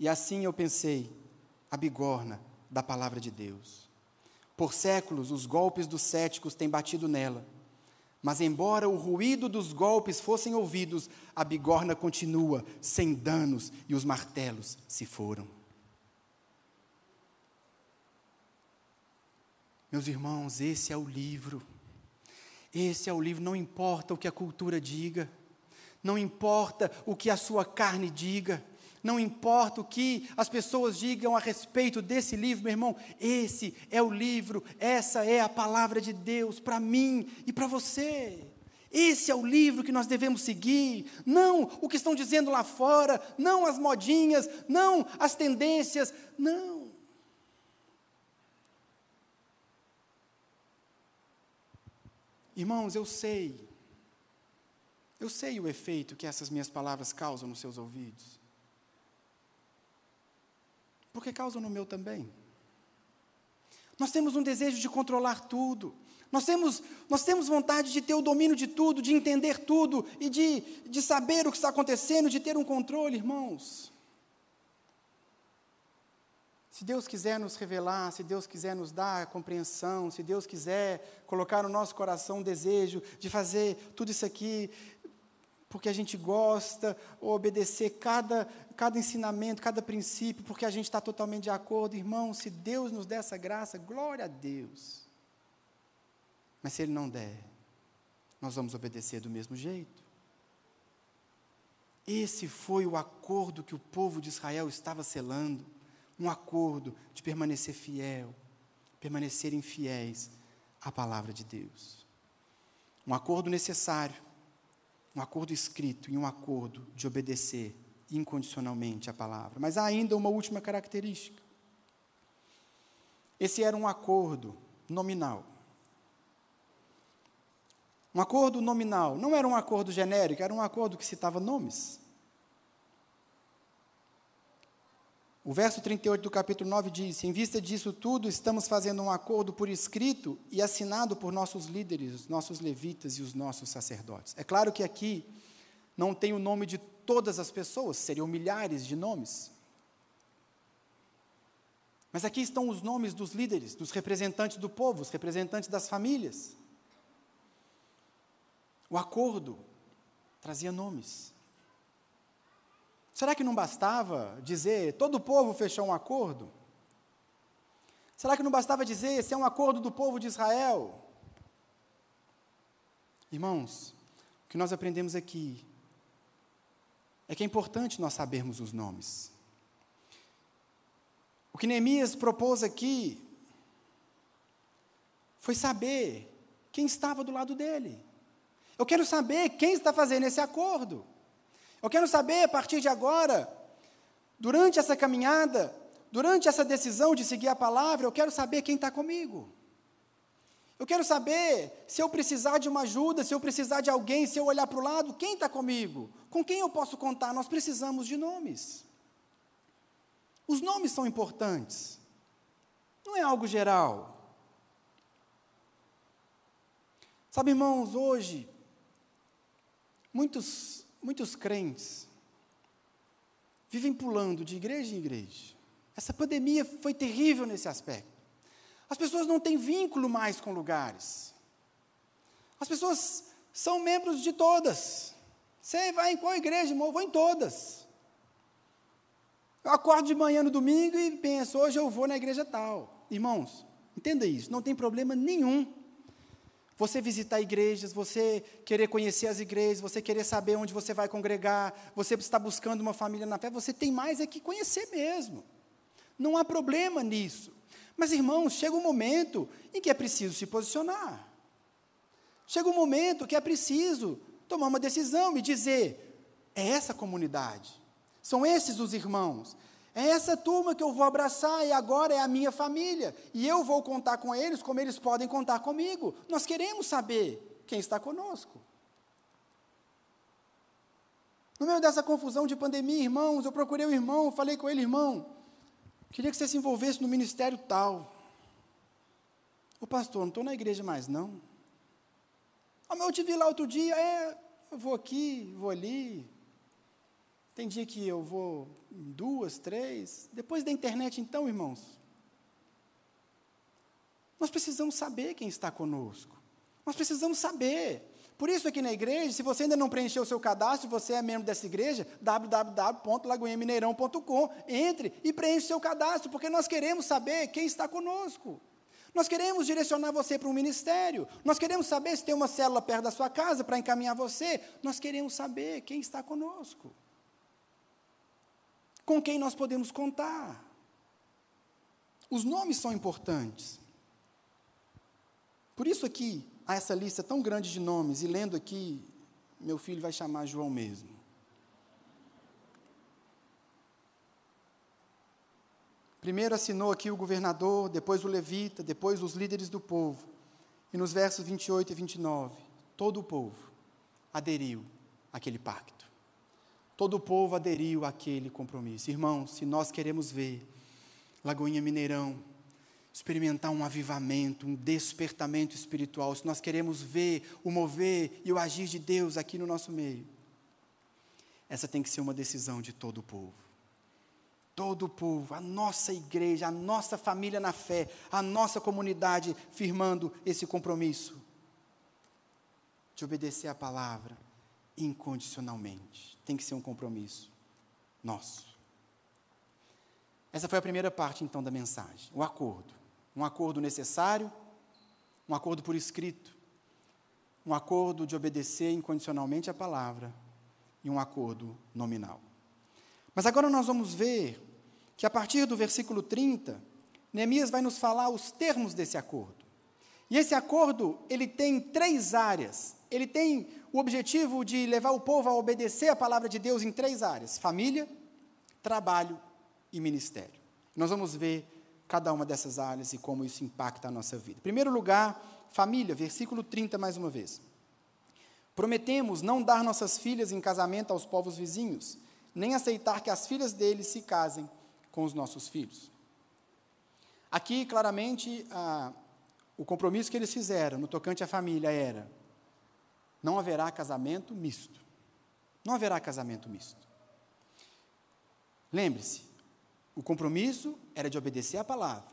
[SPEAKER 1] E assim eu pensei, a bigorna da palavra de Deus. Por séculos, os golpes dos céticos têm batido nela. Mas, embora o ruído dos golpes fossem ouvidos, a bigorna continua sem danos e os martelos se foram. Meus irmãos, esse é o livro. Esse é o livro, não importa o que a cultura diga, não importa o que a sua carne diga, não importa o que as pessoas digam a respeito desse livro, meu irmão, esse é o livro, essa é a palavra de Deus para mim e para você. Esse é o livro que nós devemos seguir, não o que estão dizendo lá fora, não as modinhas, não as tendências, não. Irmãos, eu sei, eu sei o efeito que essas minhas palavras causam nos seus ouvidos porque causam no meu também. Nós temos um desejo de controlar tudo. Nós temos, nós temos vontade de ter o domínio de tudo, de entender tudo e de, de saber o que está acontecendo, de ter um controle, irmãos. Se Deus quiser nos revelar, se Deus quiser nos dar compreensão, se Deus quiser colocar no nosso coração um desejo de fazer tudo isso aqui, porque a gente gosta, ou obedecer cada, cada ensinamento, cada princípio, porque a gente está totalmente de acordo, irmão, se Deus nos der essa graça, glória a Deus. Mas se Ele não der, nós vamos obedecer do mesmo jeito. Esse foi o acordo que o povo de Israel estava selando um acordo de permanecer fiel, permanecerem fiéis à palavra de Deus. Um acordo necessário, um acordo escrito e um acordo de obedecer incondicionalmente à palavra. Mas há ainda uma última característica. Esse era um acordo nominal. Um acordo nominal, não era um acordo genérico, era um acordo que citava nomes. O verso 38 do capítulo 9 diz: Em vista disso tudo, estamos fazendo um acordo por escrito e assinado por nossos líderes, os nossos levitas e os nossos sacerdotes. É claro que aqui não tem o nome de todas as pessoas, seriam milhares de nomes. Mas aqui estão os nomes dos líderes, dos representantes do povo, os representantes das famílias. O acordo trazia nomes. Será que não bastava dizer, todo o povo fechou um acordo? Será que não bastava dizer, esse é um acordo do povo de Israel? Irmãos, o que nós aprendemos aqui é que é importante nós sabermos os nomes. O que Neemias propôs aqui foi saber quem estava do lado dele. Eu quero saber quem está fazendo esse acordo. Eu quero saber, a partir de agora, durante essa caminhada, durante essa decisão de seguir a palavra, eu quero saber quem está comigo. Eu quero saber se eu precisar de uma ajuda, se eu precisar de alguém, se eu olhar para o lado, quem está comigo? Com quem eu posso contar? Nós precisamos de nomes. Os nomes são importantes. Não é algo geral. Sabe, irmãos, hoje, muitos muitos crentes vivem pulando de igreja em igreja. Essa pandemia foi terrível nesse aspecto. As pessoas não têm vínculo mais com lugares. As pessoas são membros de todas. Você vai em qual igreja, irmão? Eu vou em todas. Eu acordo de manhã no domingo e penso, hoje eu vou na igreja tal. Irmãos, entenda isso, não tem problema nenhum você visitar igrejas, você querer conhecer as igrejas, você querer saber onde você vai congregar, você está buscando uma família na fé, você tem mais é que conhecer mesmo. Não há problema nisso. Mas, irmãos, chega um momento em que é preciso se posicionar. Chega um momento que é preciso tomar uma decisão e dizer: é essa comunidade, são esses os irmãos, é essa turma que eu vou abraçar e agora é a minha família. E eu vou contar com eles como eles podem contar comigo. Nós queremos saber quem está conosco. No meio dessa confusão de pandemia, irmãos, eu procurei o irmão, falei com ele, irmão, queria que você se envolvesse no ministério tal. O pastor, não estou na igreja mais, não. Ah, mas eu te vi lá outro dia, é, eu vou aqui, vou ali, tem dia que eu vou duas, três. Depois da internet, então, irmãos, nós precisamos saber quem está conosco. Nós precisamos saber. Por isso, aqui na igreja, se você ainda não preencheu o seu cadastro, você é membro dessa igreja, www.lagoinhamineirão.com, entre e preencha o seu cadastro, porque nós queremos saber quem está conosco. Nós queremos direcionar você para um ministério. Nós queremos saber se tem uma célula perto da sua casa para encaminhar você. Nós queremos saber quem está conosco com quem nós podemos contar. Os nomes são importantes. Por isso aqui há essa lista tão grande de nomes, e lendo aqui, meu filho vai chamar João mesmo. Primeiro assinou aqui o governador, depois o levita, depois os líderes do povo. E nos versos 28 e 29, todo o povo aderiu àquele pacto todo o povo aderiu àquele compromisso. Irmãos, se nós queremos ver Lagoinha Mineirão experimentar um avivamento, um despertamento espiritual, se nós queremos ver o mover e o agir de Deus aqui no nosso meio, essa tem que ser uma decisão de todo o povo. Todo o povo, a nossa igreja, a nossa família na fé, a nossa comunidade firmando esse compromisso de obedecer a palavra incondicionalmente. Tem que ser um compromisso nosso. Essa foi a primeira parte, então, da mensagem: o acordo. Um acordo necessário, um acordo por escrito, um acordo de obedecer incondicionalmente a palavra e um acordo nominal. Mas agora nós vamos ver que a partir do versículo 30, Neemias vai nos falar os termos desse acordo. E esse acordo, ele tem três áreas. Ele tem o objetivo de levar o povo a obedecer a palavra de Deus em três áreas: família, trabalho e ministério. Nós vamos ver cada uma dessas áreas e como isso impacta a nossa vida. Em primeiro lugar, família, versículo 30 mais uma vez. Prometemos não dar nossas filhas em casamento aos povos vizinhos, nem aceitar que as filhas deles se casem com os nossos filhos. Aqui, claramente, a, o compromisso que eles fizeram no tocante à família era: não haverá casamento misto. Não haverá casamento misto. Lembre-se, o compromisso era de obedecer à palavra.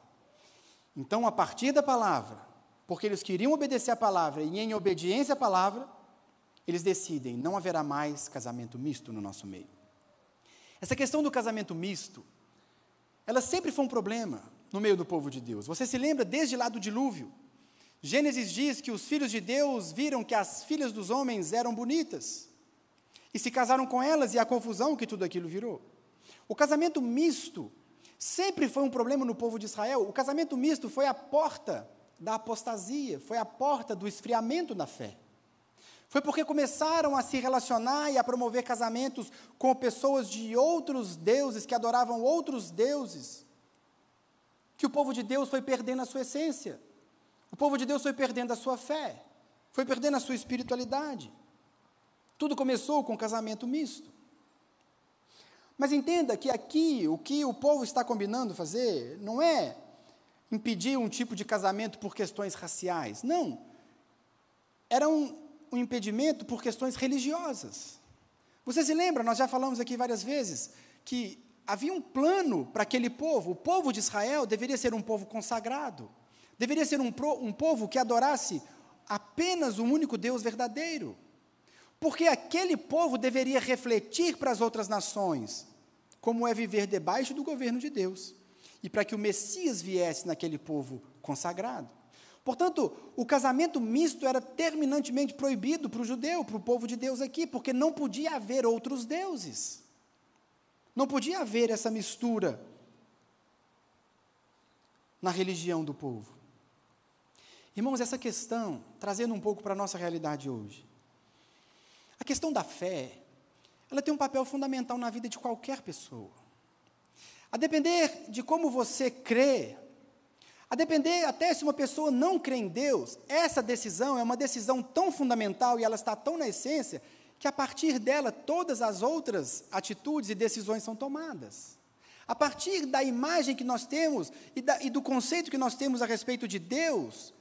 [SPEAKER 1] Então, a partir da palavra, porque eles queriam obedecer à palavra e em obediência à palavra, eles decidem: não haverá mais casamento misto no nosso meio. Essa questão do casamento misto, ela sempre foi um problema no meio do povo de Deus. Você se lembra desde lá do dilúvio? Gênesis diz que os filhos de Deus viram que as filhas dos homens eram bonitas e se casaram com elas e a confusão que tudo aquilo virou. O casamento misto sempre foi um problema no povo de Israel. O casamento misto foi a porta da apostasia, foi a porta do esfriamento na fé. Foi porque começaram a se relacionar e a promover casamentos com pessoas de outros deuses, que adoravam outros deuses, que o povo de Deus foi perdendo a sua essência. O povo de Deus foi perdendo a sua fé, foi perdendo a sua espiritualidade. Tudo começou com o casamento misto. Mas entenda que aqui o que o povo está combinando fazer não é impedir um tipo de casamento por questões raciais. Não. Era um, um impedimento por questões religiosas. Você se lembra, nós já falamos aqui várias vezes, que havia um plano para aquele povo. O povo de Israel deveria ser um povo consagrado. Deveria ser um, pro, um povo que adorasse apenas um único Deus verdadeiro. Porque aquele povo deveria refletir para as outras nações como é viver debaixo do governo de Deus, e para que o Messias viesse naquele povo consagrado. Portanto, o casamento misto era terminantemente proibido para o judeu, para o povo de Deus aqui, porque não podia haver outros deuses. Não podia haver essa mistura na religião do povo. Irmãos, essa questão, trazendo um pouco para a nossa realidade hoje, a questão da fé, ela tem um papel fundamental na vida de qualquer pessoa. A depender de como você crê, a depender até se uma pessoa não crê em Deus, essa decisão é uma decisão tão fundamental e ela está tão na essência que a partir dela todas as outras atitudes e decisões são tomadas. A partir da imagem que nós temos e, da, e do conceito que nós temos a respeito de Deus,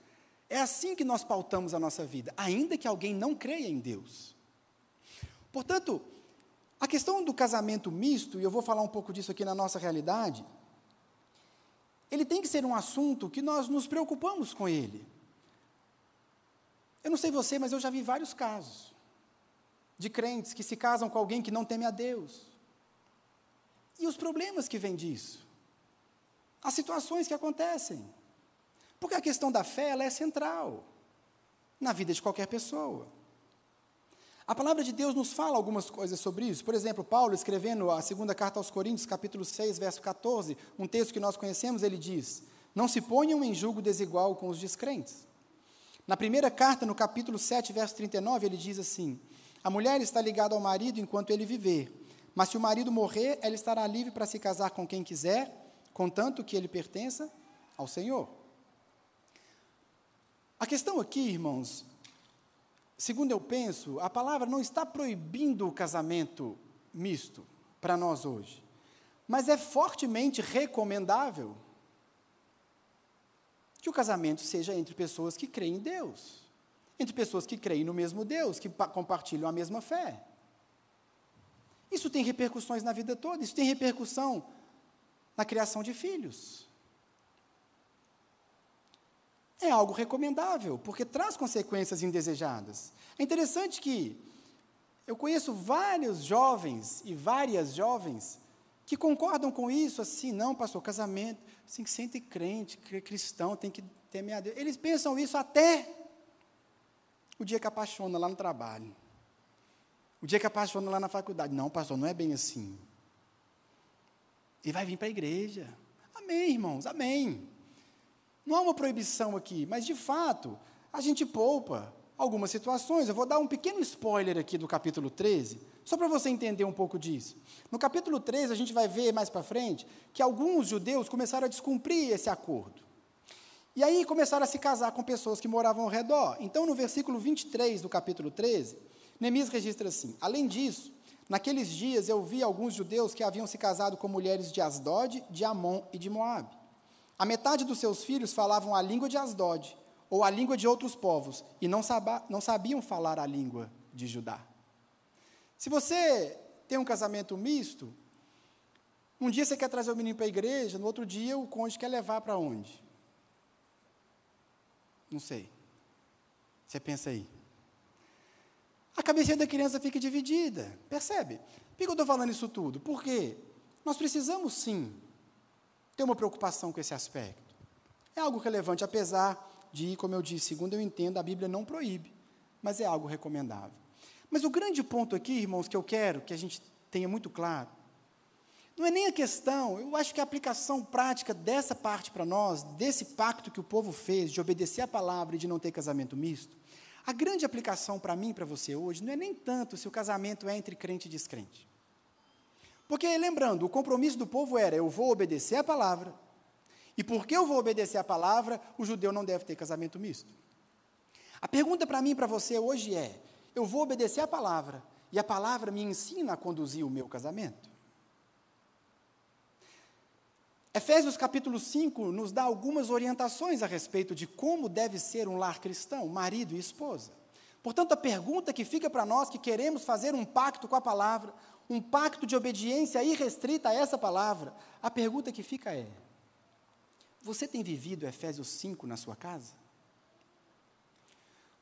[SPEAKER 1] é assim que nós pautamos a nossa vida, ainda que alguém não creia em Deus. Portanto, a questão do casamento misto, e eu vou falar um pouco disso aqui na nossa realidade, ele tem que ser um assunto que nós nos preocupamos com ele. Eu não sei você, mas eu já vi vários casos de crentes que se casam com alguém que não teme a Deus. E os problemas que vêm disso. As situações que acontecem. Porque a questão da fé ela é central na vida de qualquer pessoa. A palavra de Deus nos fala algumas coisas sobre isso. Por exemplo, Paulo, escrevendo a segunda carta aos Coríntios, capítulo 6, verso 14, um texto que nós conhecemos, ele diz: Não se ponham em julgo desigual com os descrentes. Na primeira carta, no capítulo 7, verso 39, ele diz assim: A mulher está ligada ao marido enquanto ele viver, mas se o marido morrer, ela estará livre para se casar com quem quiser, contanto que ele pertença ao Senhor. A questão aqui, irmãos, segundo eu penso, a palavra não está proibindo o casamento misto para nós hoje, mas é fortemente recomendável. que o casamento seja entre pessoas que creem em Deus, entre pessoas que creem no mesmo Deus, que compartilham a mesma fé. Isso tem repercussões na vida toda, isso tem repercussão na criação de filhos. É algo recomendável, porque traz consequências indesejadas. É interessante que eu conheço vários jovens e várias jovens que concordam com isso, assim, não, pastor, casamento, tem que ser entre crente, cristão, tem que temer a Deus. Eles pensam isso até o dia que apaixona lá no trabalho. O dia que apaixona lá na faculdade. Não, pastor, não é bem assim. E vai vir para a igreja. Amém, irmãos, amém. Não há uma proibição aqui, mas de fato, a gente poupa algumas situações. Eu vou dar um pequeno spoiler aqui do capítulo 13, só para você entender um pouco disso. No capítulo 13, a gente vai ver mais para frente que alguns judeus começaram a descumprir esse acordo. E aí começaram a se casar com pessoas que moravam ao redor. Então, no versículo 23 do capítulo 13, Neemias registra assim: Além disso, naqueles dias eu vi alguns judeus que haviam se casado com mulheres de Asdod, de Amon e de Moabe. A metade dos seus filhos falavam a língua de Asdod, ou a língua de outros povos, e não, não sabiam falar a língua de Judá. Se você tem um casamento misto, um dia você quer trazer o menino para a igreja, no outro dia o cônjuge quer levar para onde? Não sei. Você pensa aí a cabeça da criança fica dividida. Percebe? Por que eu estou falando isso tudo? Porque nós precisamos sim ter uma preocupação com esse aspecto. É algo relevante, apesar de, como eu disse, segundo eu entendo, a Bíblia não proíbe, mas é algo recomendável. Mas o grande ponto aqui, irmãos, que eu quero que a gente tenha muito claro, não é nem a questão, eu acho que a aplicação prática dessa parte para nós, desse pacto que o povo fez de obedecer a palavra e de não ter casamento misto, a grande aplicação para mim e para você hoje não é nem tanto se o casamento é entre crente e descrente. Porque, lembrando, o compromisso do povo era: eu vou obedecer a palavra, e porque eu vou obedecer a palavra, o judeu não deve ter casamento misto. A pergunta para mim e para você hoje é: eu vou obedecer a palavra, e a palavra me ensina a conduzir o meu casamento? Efésios capítulo 5 nos dá algumas orientações a respeito de como deve ser um lar cristão, marido e esposa. Portanto, a pergunta que fica para nós que queremos fazer um pacto com a palavra, um pacto de obediência irrestrita a essa palavra, a pergunta que fica é: você tem vivido Efésios 5 na sua casa?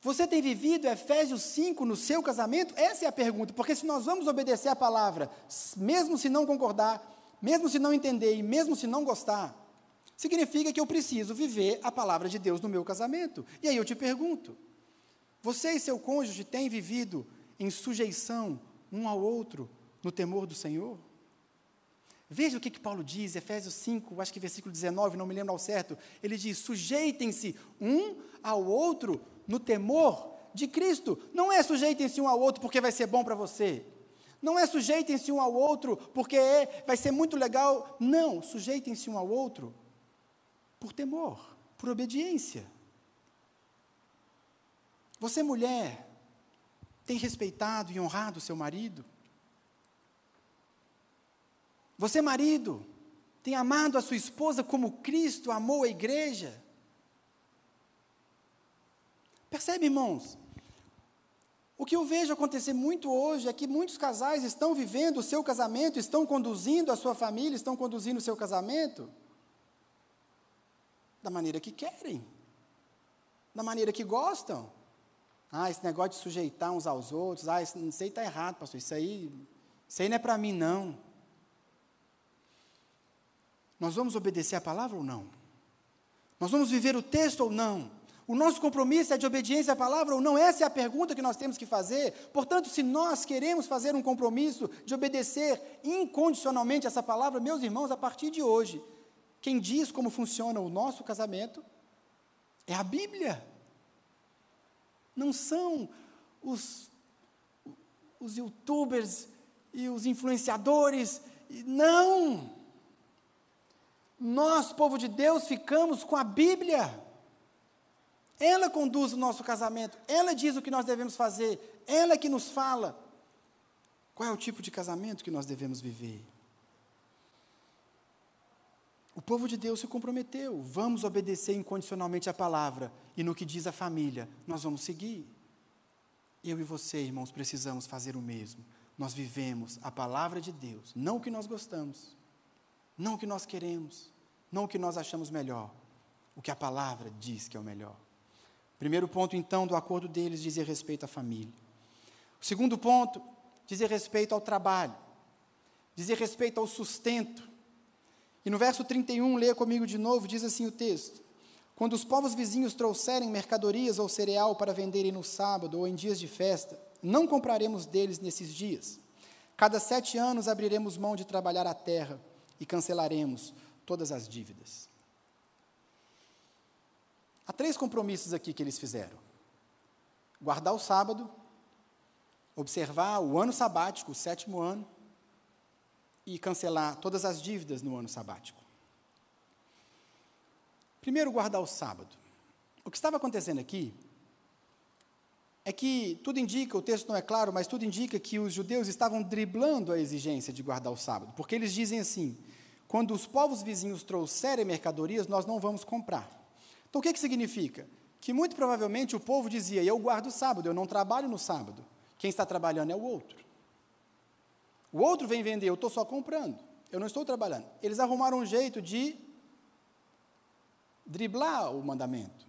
[SPEAKER 1] Você tem vivido Efésios 5 no seu casamento? Essa é a pergunta, porque se nós vamos obedecer a palavra, mesmo se não concordar, mesmo se não entender e mesmo se não gostar, significa que eu preciso viver a palavra de Deus no meu casamento. E aí eu te pergunto: você e seu cônjuge têm vivido em sujeição um ao outro no temor do Senhor? Veja o que, que Paulo diz, Efésios 5, acho que versículo 19, não me lembro ao certo. Ele diz: sujeitem-se um ao outro no temor de Cristo. Não é sujeitem-se um ao outro porque vai ser bom para você. Não é sujeitem-se um ao outro porque é, vai ser muito legal. Não, sujeitem-se um ao outro por temor, por obediência. Você, mulher, tem respeitado e honrado seu marido? Você, marido, tem amado a sua esposa como Cristo amou a igreja? Percebe, irmãos? O que eu vejo acontecer muito hoje é que muitos casais estão vivendo o seu casamento, estão conduzindo a sua família, estão conduzindo o seu casamento da maneira que querem, da maneira que gostam. Ah, esse negócio de sujeitar uns aos outros, ah, isso, não sei está errado, pastor, isso aí, isso aí não é para mim, não. Nós vamos obedecer a palavra ou não? Nós vamos viver o texto ou não? O nosso compromisso é de obediência à palavra ou não? Essa é a pergunta que nós temos que fazer. Portanto, se nós queremos fazer um compromisso de obedecer incondicionalmente essa palavra, meus irmãos, a partir de hoje, quem diz como funciona o nosso casamento é a Bíblia. Não são os, os youtubers e os influenciadores. Não! Nós, povo de Deus, ficamos com a Bíblia. Ela conduz o nosso casamento, ela diz o que nós devemos fazer, ela é que nos fala qual é o tipo de casamento que nós devemos viver. O povo de Deus se comprometeu. Vamos obedecer incondicionalmente a palavra. E no que diz a família, nós vamos seguir. Eu e você, irmãos, precisamos fazer o mesmo. Nós vivemos a palavra de Deus, não o que nós gostamos, não o que nós queremos, não o que nós achamos melhor, o que a palavra diz que é o melhor. Primeiro ponto, então, do acordo deles dizia respeito à família. O segundo ponto dizia respeito ao trabalho, dizia respeito ao sustento. E no verso 31, leia comigo de novo, diz assim o texto: Quando os povos vizinhos trouxerem mercadorias ou cereal para venderem no sábado ou em dias de festa, não compraremos deles nesses dias. Cada sete anos abriremos mão de trabalhar a terra e cancelaremos todas as dívidas. Há três compromissos aqui que eles fizeram: guardar o sábado, observar o ano sabático, o sétimo ano, e cancelar todas as dívidas no ano sabático. Primeiro, guardar o sábado. O que estava acontecendo aqui é que tudo indica, o texto não é claro, mas tudo indica que os judeus estavam driblando a exigência de guardar o sábado, porque eles dizem assim: quando os povos vizinhos trouxerem mercadorias, nós não vamos comprar. Então, o que, que significa? Que muito provavelmente o povo dizia: Eu guardo o sábado, eu não trabalho no sábado. Quem está trabalhando é o outro. O outro vem vender, eu estou só comprando, eu não estou trabalhando. Eles arrumaram um jeito de driblar o mandamento,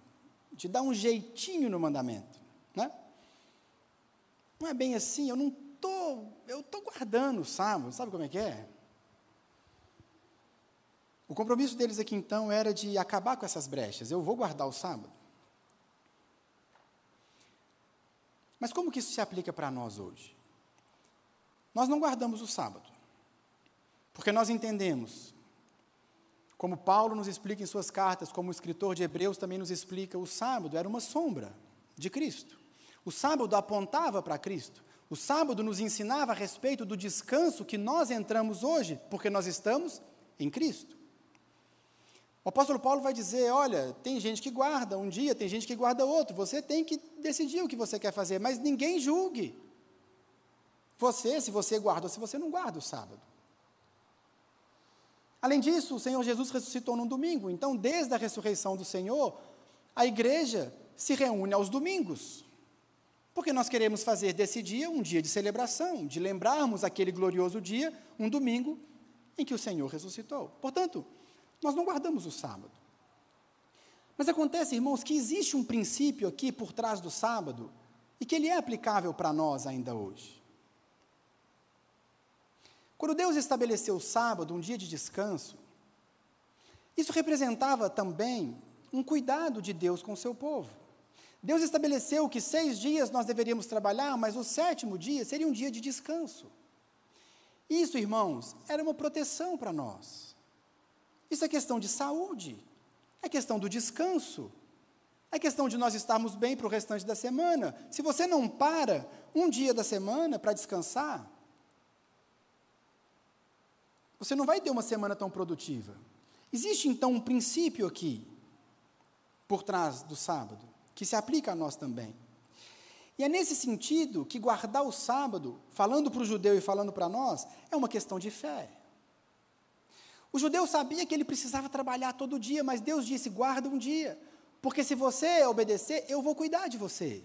[SPEAKER 1] de dar um jeitinho no mandamento. Né? Não é bem assim, eu não estou, eu estou guardando o sábado, sabe como é que é? O compromisso deles aqui então era de acabar com essas brechas. Eu vou guardar o sábado. Mas como que isso se aplica para nós hoje? Nós não guardamos o sábado. Porque nós entendemos, como Paulo nos explica em suas cartas, como o escritor de Hebreus também nos explica, o sábado era uma sombra de Cristo. O sábado apontava para Cristo. O sábado nos ensinava a respeito do descanso que nós entramos hoje, porque nós estamos em Cristo. O apóstolo Paulo vai dizer: olha, tem gente que guarda um dia, tem gente que guarda outro. Você tem que decidir o que você quer fazer, mas ninguém julgue. Você, se você guarda ou se você não guarda o sábado. Além disso, o Senhor Jesus ressuscitou num domingo, então, desde a ressurreição do Senhor, a igreja se reúne aos domingos. Porque nós queremos fazer desse dia um dia de celebração, de lembrarmos aquele glorioso dia, um domingo, em que o Senhor ressuscitou. Portanto, nós não guardamos o sábado. Mas acontece, irmãos, que existe um princípio aqui por trás do sábado e que ele é aplicável para nós ainda hoje. Quando Deus estabeleceu o sábado, um dia de descanso, isso representava também um cuidado de Deus com o seu povo. Deus estabeleceu que seis dias nós deveríamos trabalhar, mas o sétimo dia seria um dia de descanso. Isso, irmãos, era uma proteção para nós. Isso é questão de saúde, é questão do descanso, é questão de nós estarmos bem para o restante da semana. Se você não para um dia da semana para descansar, você não vai ter uma semana tão produtiva. Existe então um princípio aqui, por trás do sábado, que se aplica a nós também. E é nesse sentido que guardar o sábado, falando para o judeu e falando para nós, é uma questão de fé. O judeu sabia que ele precisava trabalhar todo dia, mas Deus disse: guarda um dia, porque se você obedecer, eu vou cuidar de você.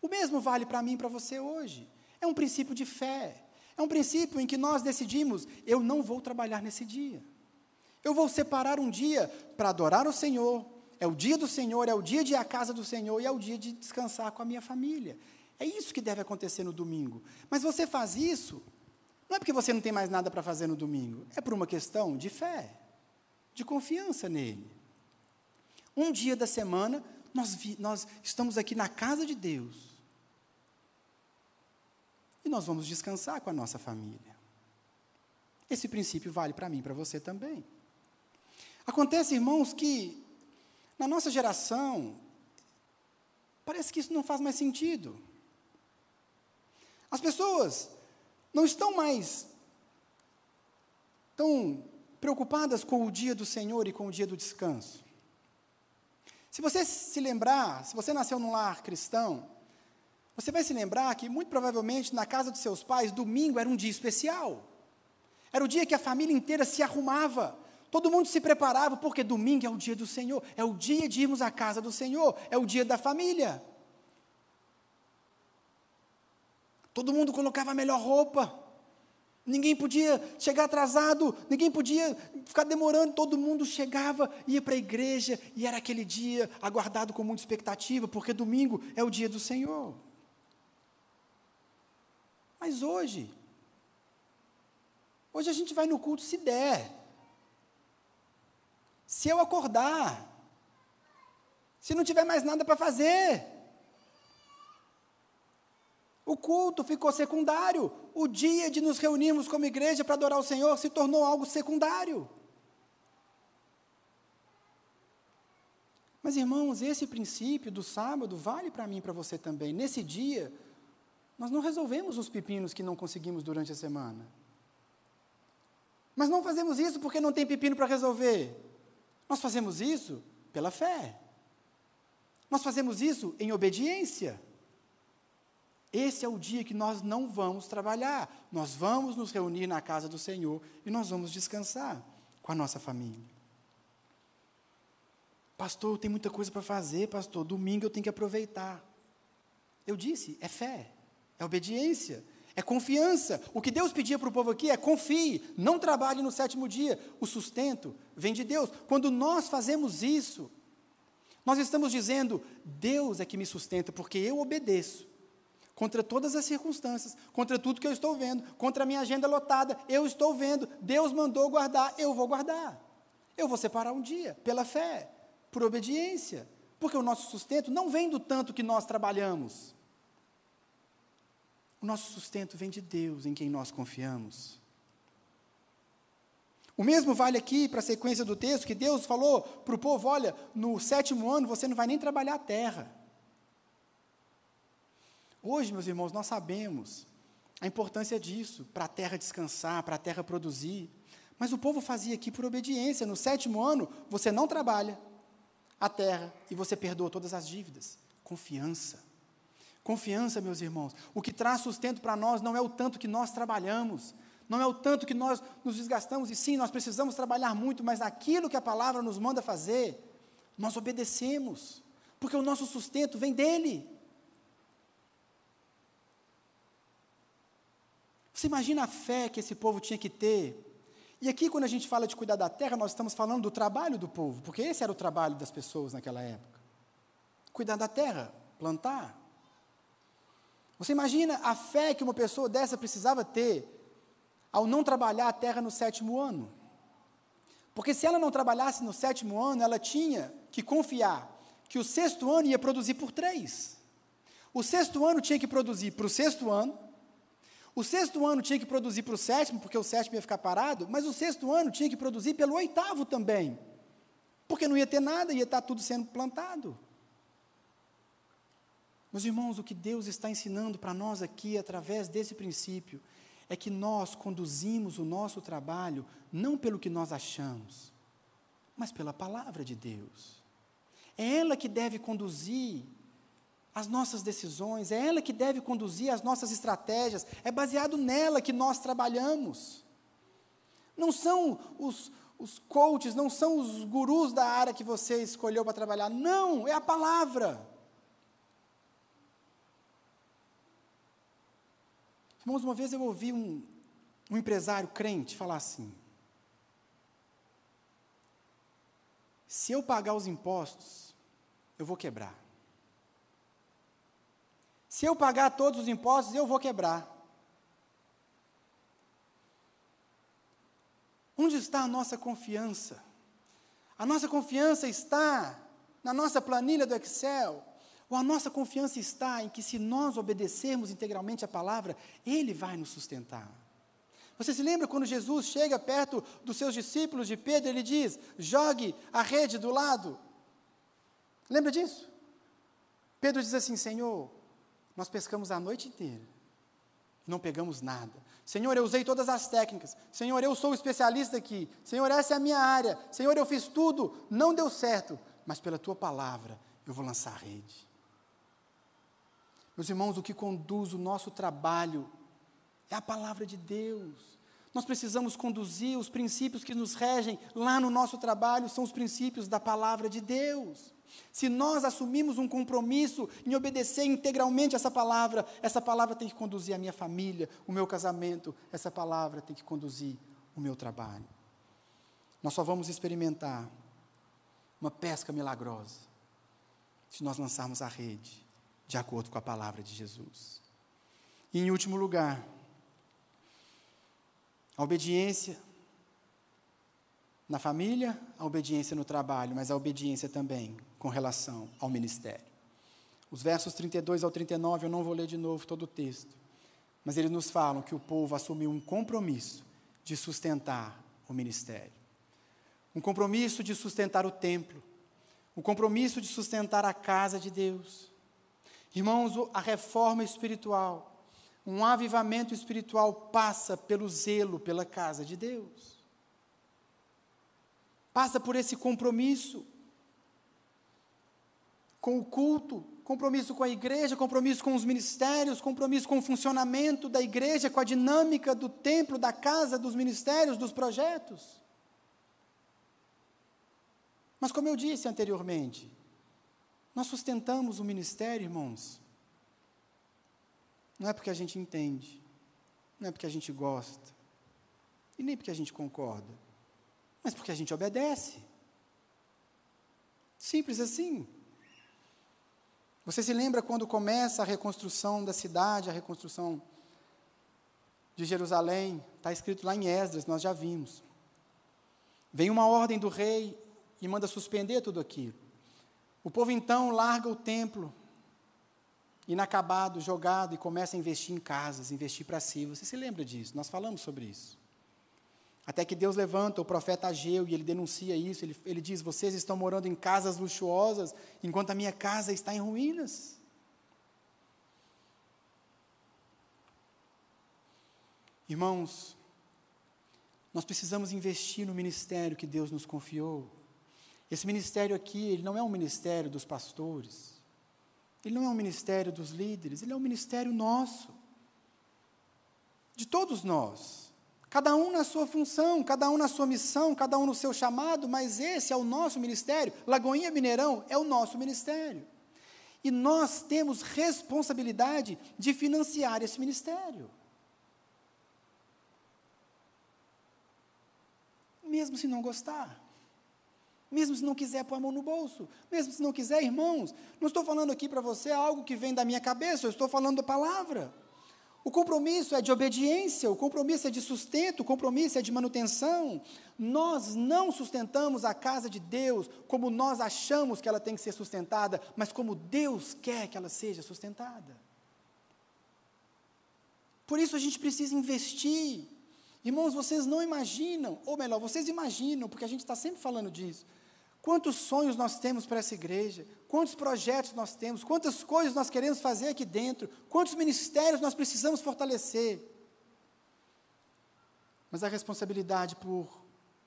[SPEAKER 1] O mesmo vale para mim e para você hoje. É um princípio de fé. É um princípio em que nós decidimos: eu não vou trabalhar nesse dia. Eu vou separar um dia para adorar o Senhor. É o dia do Senhor, é o dia de ir à casa do Senhor e é o dia de descansar com a minha família. É isso que deve acontecer no domingo. Mas você faz isso não é porque você não tem mais nada para fazer no domingo, é por uma questão de fé, de confiança nele. Um dia da semana, nós, vi, nós estamos aqui na casa de Deus. E nós vamos descansar com a nossa família. Esse princípio vale para mim para você também. Acontece, irmãos, que na nossa geração, parece que isso não faz mais sentido. As pessoas não estão mais tão preocupadas com o dia do Senhor e com o dia do descanso. Se você se lembrar, se você nasceu num lar cristão, você vai se lembrar que, muito provavelmente, na casa dos seus pais, domingo era um dia especial. Era o dia que a família inteira se arrumava. Todo mundo se preparava, porque domingo é o dia do Senhor, é o dia de irmos à casa do Senhor, é o dia da família. Todo mundo colocava a melhor roupa. Ninguém podia chegar atrasado, ninguém podia ficar demorando, todo mundo chegava, ia para a igreja e era aquele dia aguardado com muita expectativa, porque domingo é o dia do Senhor. Mas hoje, hoje a gente vai no culto se der. Se eu acordar, se não tiver mais nada para fazer, o culto ficou secundário. O dia de nos reunirmos como igreja para adorar o Senhor se tornou algo secundário. Mas, irmãos, esse princípio do sábado vale para mim e para você também. Nesse dia, nós não resolvemos os pepinos que não conseguimos durante a semana. Mas não fazemos isso porque não tem pepino para resolver. Nós fazemos isso pela fé. Nós fazemos isso em obediência. Esse é o dia que nós não vamos trabalhar. Nós vamos nos reunir na casa do Senhor e nós vamos descansar com a nossa família. Pastor, tem muita coisa para fazer, pastor. Domingo eu tenho que aproveitar. Eu disse, é fé, é obediência, é confiança. O que Deus pedia para o povo aqui é confie, não trabalhe no sétimo dia. O sustento vem de Deus. Quando nós fazemos isso, nós estamos dizendo: Deus é que me sustenta, porque eu obedeço contra todas as circunstâncias, contra tudo que eu estou vendo, contra a minha agenda lotada, eu estou vendo, Deus mandou guardar, eu vou guardar. Eu vou separar um dia, pela fé, por obediência, porque o nosso sustento não vem do tanto que nós trabalhamos. O nosso sustento vem de Deus, em quem nós confiamos. O mesmo vale aqui para a sequência do texto, que Deus falou para o povo: olha, no sétimo ano você não vai nem trabalhar a terra. Hoje, meus irmãos, nós sabemos a importância disso, para a terra descansar, para a terra produzir. Mas o povo fazia aqui por obediência. No sétimo ano, você não trabalha a terra e você perdoa todas as dívidas. Confiança. Confiança, meus irmãos. O que traz sustento para nós não é o tanto que nós trabalhamos, não é o tanto que nós nos desgastamos. E sim, nós precisamos trabalhar muito, mas aquilo que a palavra nos manda fazer, nós obedecemos, porque o nosso sustento vem dele. Você imagina a fé que esse povo tinha que ter? E aqui, quando a gente fala de cuidar da terra, nós estamos falando do trabalho do povo, porque esse era o trabalho das pessoas naquela época. Cuidar da terra, plantar. Você imagina a fé que uma pessoa dessa precisava ter ao não trabalhar a terra no sétimo ano? Porque se ela não trabalhasse no sétimo ano, ela tinha que confiar que o sexto ano ia produzir por três. O sexto ano tinha que produzir para o sexto ano, o sexto ano tinha que produzir para o sétimo, porque o sétimo ia ficar parado, mas o sexto ano tinha que produzir pelo oitavo também, porque não ia ter nada, ia estar tudo sendo plantado. Meus irmãos, o que Deus está ensinando para nós aqui, através desse princípio, é que nós conduzimos o nosso trabalho não pelo que nós achamos, mas pela palavra de Deus. É ela que deve conduzir as nossas decisões, é ela que deve conduzir as nossas estratégias, é baseado nela que nós trabalhamos. Não são os, os coaches, não são os gurus da área que você escolheu para trabalhar, não, é a palavra. Irmãos, uma vez eu ouvi um, um empresário crente falar assim: se eu pagar os impostos, eu vou quebrar. Se eu pagar todos os impostos, eu vou quebrar. Onde está a nossa confiança? A nossa confiança está na nossa planilha do Excel, ou a nossa confiança está em que, se nós obedecermos integralmente a palavra, Ele vai nos sustentar. Você se lembra quando Jesus chega perto dos seus discípulos de Pedro, ele diz: jogue a rede do lado. Lembra disso? Pedro diz assim: Senhor, nós pescamos a noite inteira. Não pegamos nada. Senhor, eu usei todas as técnicas. Senhor, eu sou o especialista aqui. Senhor, essa é a minha área. Senhor, eu fiz tudo, não deu certo. Mas pela tua palavra, eu vou lançar a rede. Meus irmãos, o que conduz o nosso trabalho é a palavra de Deus. Nós precisamos conduzir os princípios que nos regem lá no nosso trabalho, são os princípios da palavra de Deus. Se nós assumimos um compromisso em obedecer integralmente essa palavra, essa palavra tem que conduzir a minha família, o meu casamento, essa palavra tem que conduzir o meu trabalho. Nós só vamos experimentar uma pesca milagrosa se nós lançarmos a rede de acordo com a palavra de Jesus. E em último lugar, a obediência na família, a obediência no trabalho, mas a obediência também com relação ao ministério. Os versos 32 ao 39, eu não vou ler de novo todo o texto, mas eles nos falam que o povo assumiu um compromisso de sustentar o ministério. Um compromisso de sustentar o templo, um compromisso de sustentar a casa de Deus. Irmãos, a reforma espiritual, um avivamento espiritual passa pelo zelo pela casa de Deus. Passa por esse compromisso com o culto, compromisso com a igreja, compromisso com os ministérios, compromisso com o funcionamento da igreja, com a dinâmica do templo, da casa, dos ministérios, dos projetos. Mas, como eu disse anteriormente, nós sustentamos o ministério, irmãos, não é porque a gente entende, não é porque a gente gosta, e nem porque a gente concorda, mas porque a gente obedece. Simples assim. Você se lembra quando começa a reconstrução da cidade, a reconstrução de Jerusalém? Está escrito lá em Esdras, nós já vimos. Vem uma ordem do rei e manda suspender tudo aquilo. O povo então larga o templo, inacabado, jogado, e começa a investir em casas, investir para si. Você se lembra disso? Nós falamos sobre isso. Até que Deus levanta o profeta Ageu e ele denuncia isso. Ele, ele diz: Vocês estão morando em casas luxuosas, enquanto a minha casa está em ruínas. Irmãos, nós precisamos investir no ministério que Deus nos confiou. Esse ministério aqui, ele não é um ministério dos pastores. Ele não é um ministério dos líderes, ele é um ministério nosso. De todos nós. Cada um na sua função, cada um na sua missão, cada um no seu chamado, mas esse é o nosso ministério. Lagoinha Mineirão é o nosso ministério. E nós temos responsabilidade de financiar esse ministério. Mesmo se não gostar. Mesmo se não quiser pôr a mão no bolso, mesmo se não quiser, irmãos, não estou falando aqui para você algo que vem da minha cabeça, eu estou falando da palavra. O compromisso é de obediência, o compromisso é de sustento, o compromisso é de manutenção. Nós não sustentamos a casa de Deus como nós achamos que ela tem que ser sustentada, mas como Deus quer que ela seja sustentada. Por isso a gente precisa investir. Irmãos, vocês não imaginam, ou melhor, vocês imaginam, porque a gente está sempre falando disso. Quantos sonhos nós temos para essa igreja, quantos projetos nós temos, quantas coisas nós queremos fazer aqui dentro, quantos ministérios nós precisamos fortalecer. Mas a responsabilidade por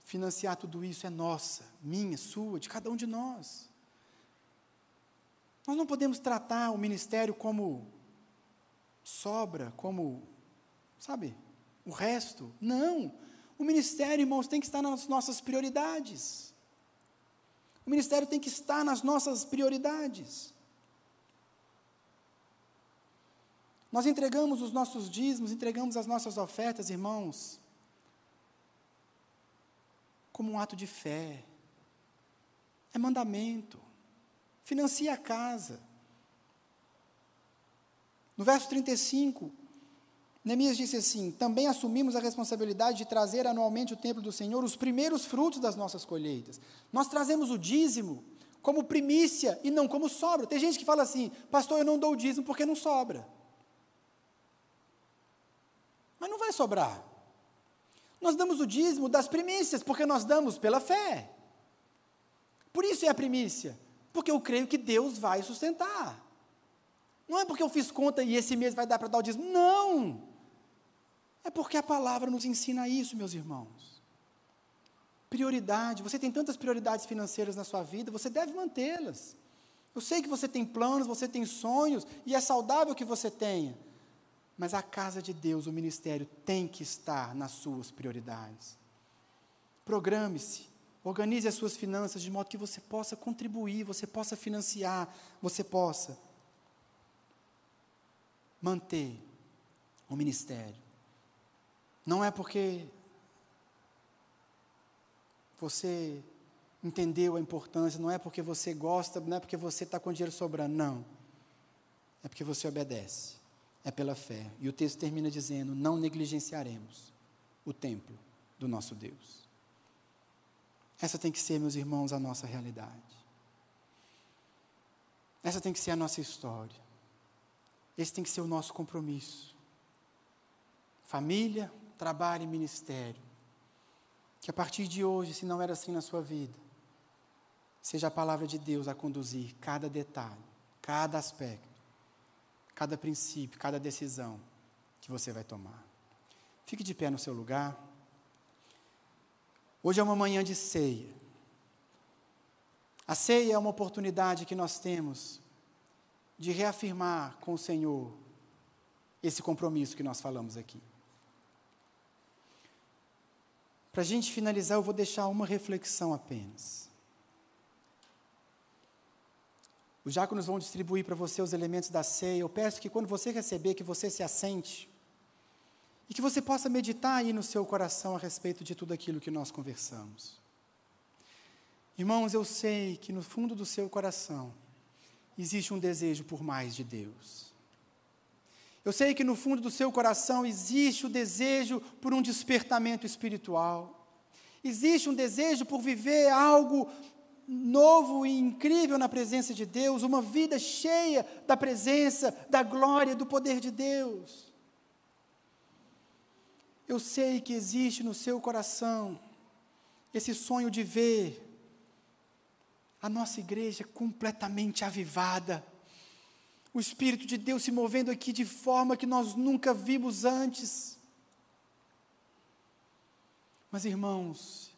[SPEAKER 1] financiar tudo isso é nossa, minha, sua, de cada um de nós. Nós não podemos tratar o ministério como sobra, como, sabe, o resto. Não. O ministério, irmãos, tem que estar nas nossas prioridades. O ministério tem que estar nas nossas prioridades. Nós entregamos os nossos dízimos, entregamos as nossas ofertas, irmãos, como um ato de fé. É mandamento. Financia a casa. No verso 35, Neemias disse assim: Também assumimos a responsabilidade de trazer anualmente o templo do Senhor os primeiros frutos das nossas colheitas. Nós trazemos o dízimo como primícia e não como sobra. Tem gente que fala assim: Pastor, eu não dou o dízimo porque não sobra. Mas não vai sobrar. Nós damos o dízimo das primícias porque nós damos pela fé. Por isso é a primícia, porque eu creio que Deus vai sustentar. Não é porque eu fiz conta e esse mês vai dar para dar o dízimo. Não! É porque a palavra nos ensina isso, meus irmãos. Prioridade, você tem tantas prioridades financeiras na sua vida, você deve mantê-las. Eu sei que você tem planos, você tem sonhos, e é saudável que você tenha. Mas a casa de Deus, o ministério, tem que estar nas suas prioridades. Programe-se, organize as suas finanças de modo que você possa contribuir, você possa financiar, você possa manter o ministério. Não é porque você entendeu a importância, não é porque você gosta, não é porque você está com dinheiro sobrando, não. É porque você obedece. É pela fé. E o texto termina dizendo: não negligenciaremos o templo do nosso Deus. Essa tem que ser, meus irmãos, a nossa realidade. Essa tem que ser a nossa história. Esse tem que ser o nosso compromisso. Família, trabalho e ministério que a partir de hoje, se não era assim na sua vida, seja a palavra de Deus a conduzir cada detalhe, cada aspecto, cada princípio, cada decisão que você vai tomar. Fique de pé no seu lugar. Hoje é uma manhã de ceia. A ceia é uma oportunidade que nós temos de reafirmar com o Senhor esse compromisso que nós falamos aqui. Para a gente finalizar, eu vou deixar uma reflexão apenas. Os diáconos vão distribuir para você os elementos da ceia. Eu peço que quando você receber, que você se assente e que você possa meditar aí no seu coração a respeito de tudo aquilo que nós conversamos. Irmãos, eu sei que no fundo do seu coração existe um desejo por mais de Deus. Eu sei que no fundo do seu coração existe o desejo por um despertamento espiritual. Existe um desejo por viver algo novo e incrível na presença de Deus, uma vida cheia da presença, da glória, do poder de Deus. Eu sei que existe no seu coração esse sonho de ver a nossa igreja completamente avivada o Espírito de Deus se movendo aqui de forma que nós nunca vimos antes. Mas, irmãos,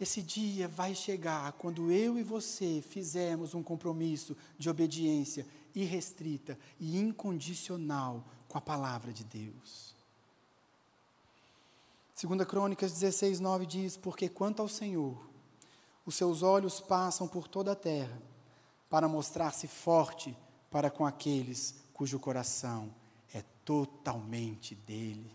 [SPEAKER 1] esse dia vai chegar quando eu e você fizermos um compromisso de obediência irrestrita e incondicional com a palavra de Deus. Segunda Crônicas 16, 9 diz, porque quanto ao Senhor, os seus olhos passam por toda a terra, para mostrar-se forte para com aqueles cujo coração é totalmente dele.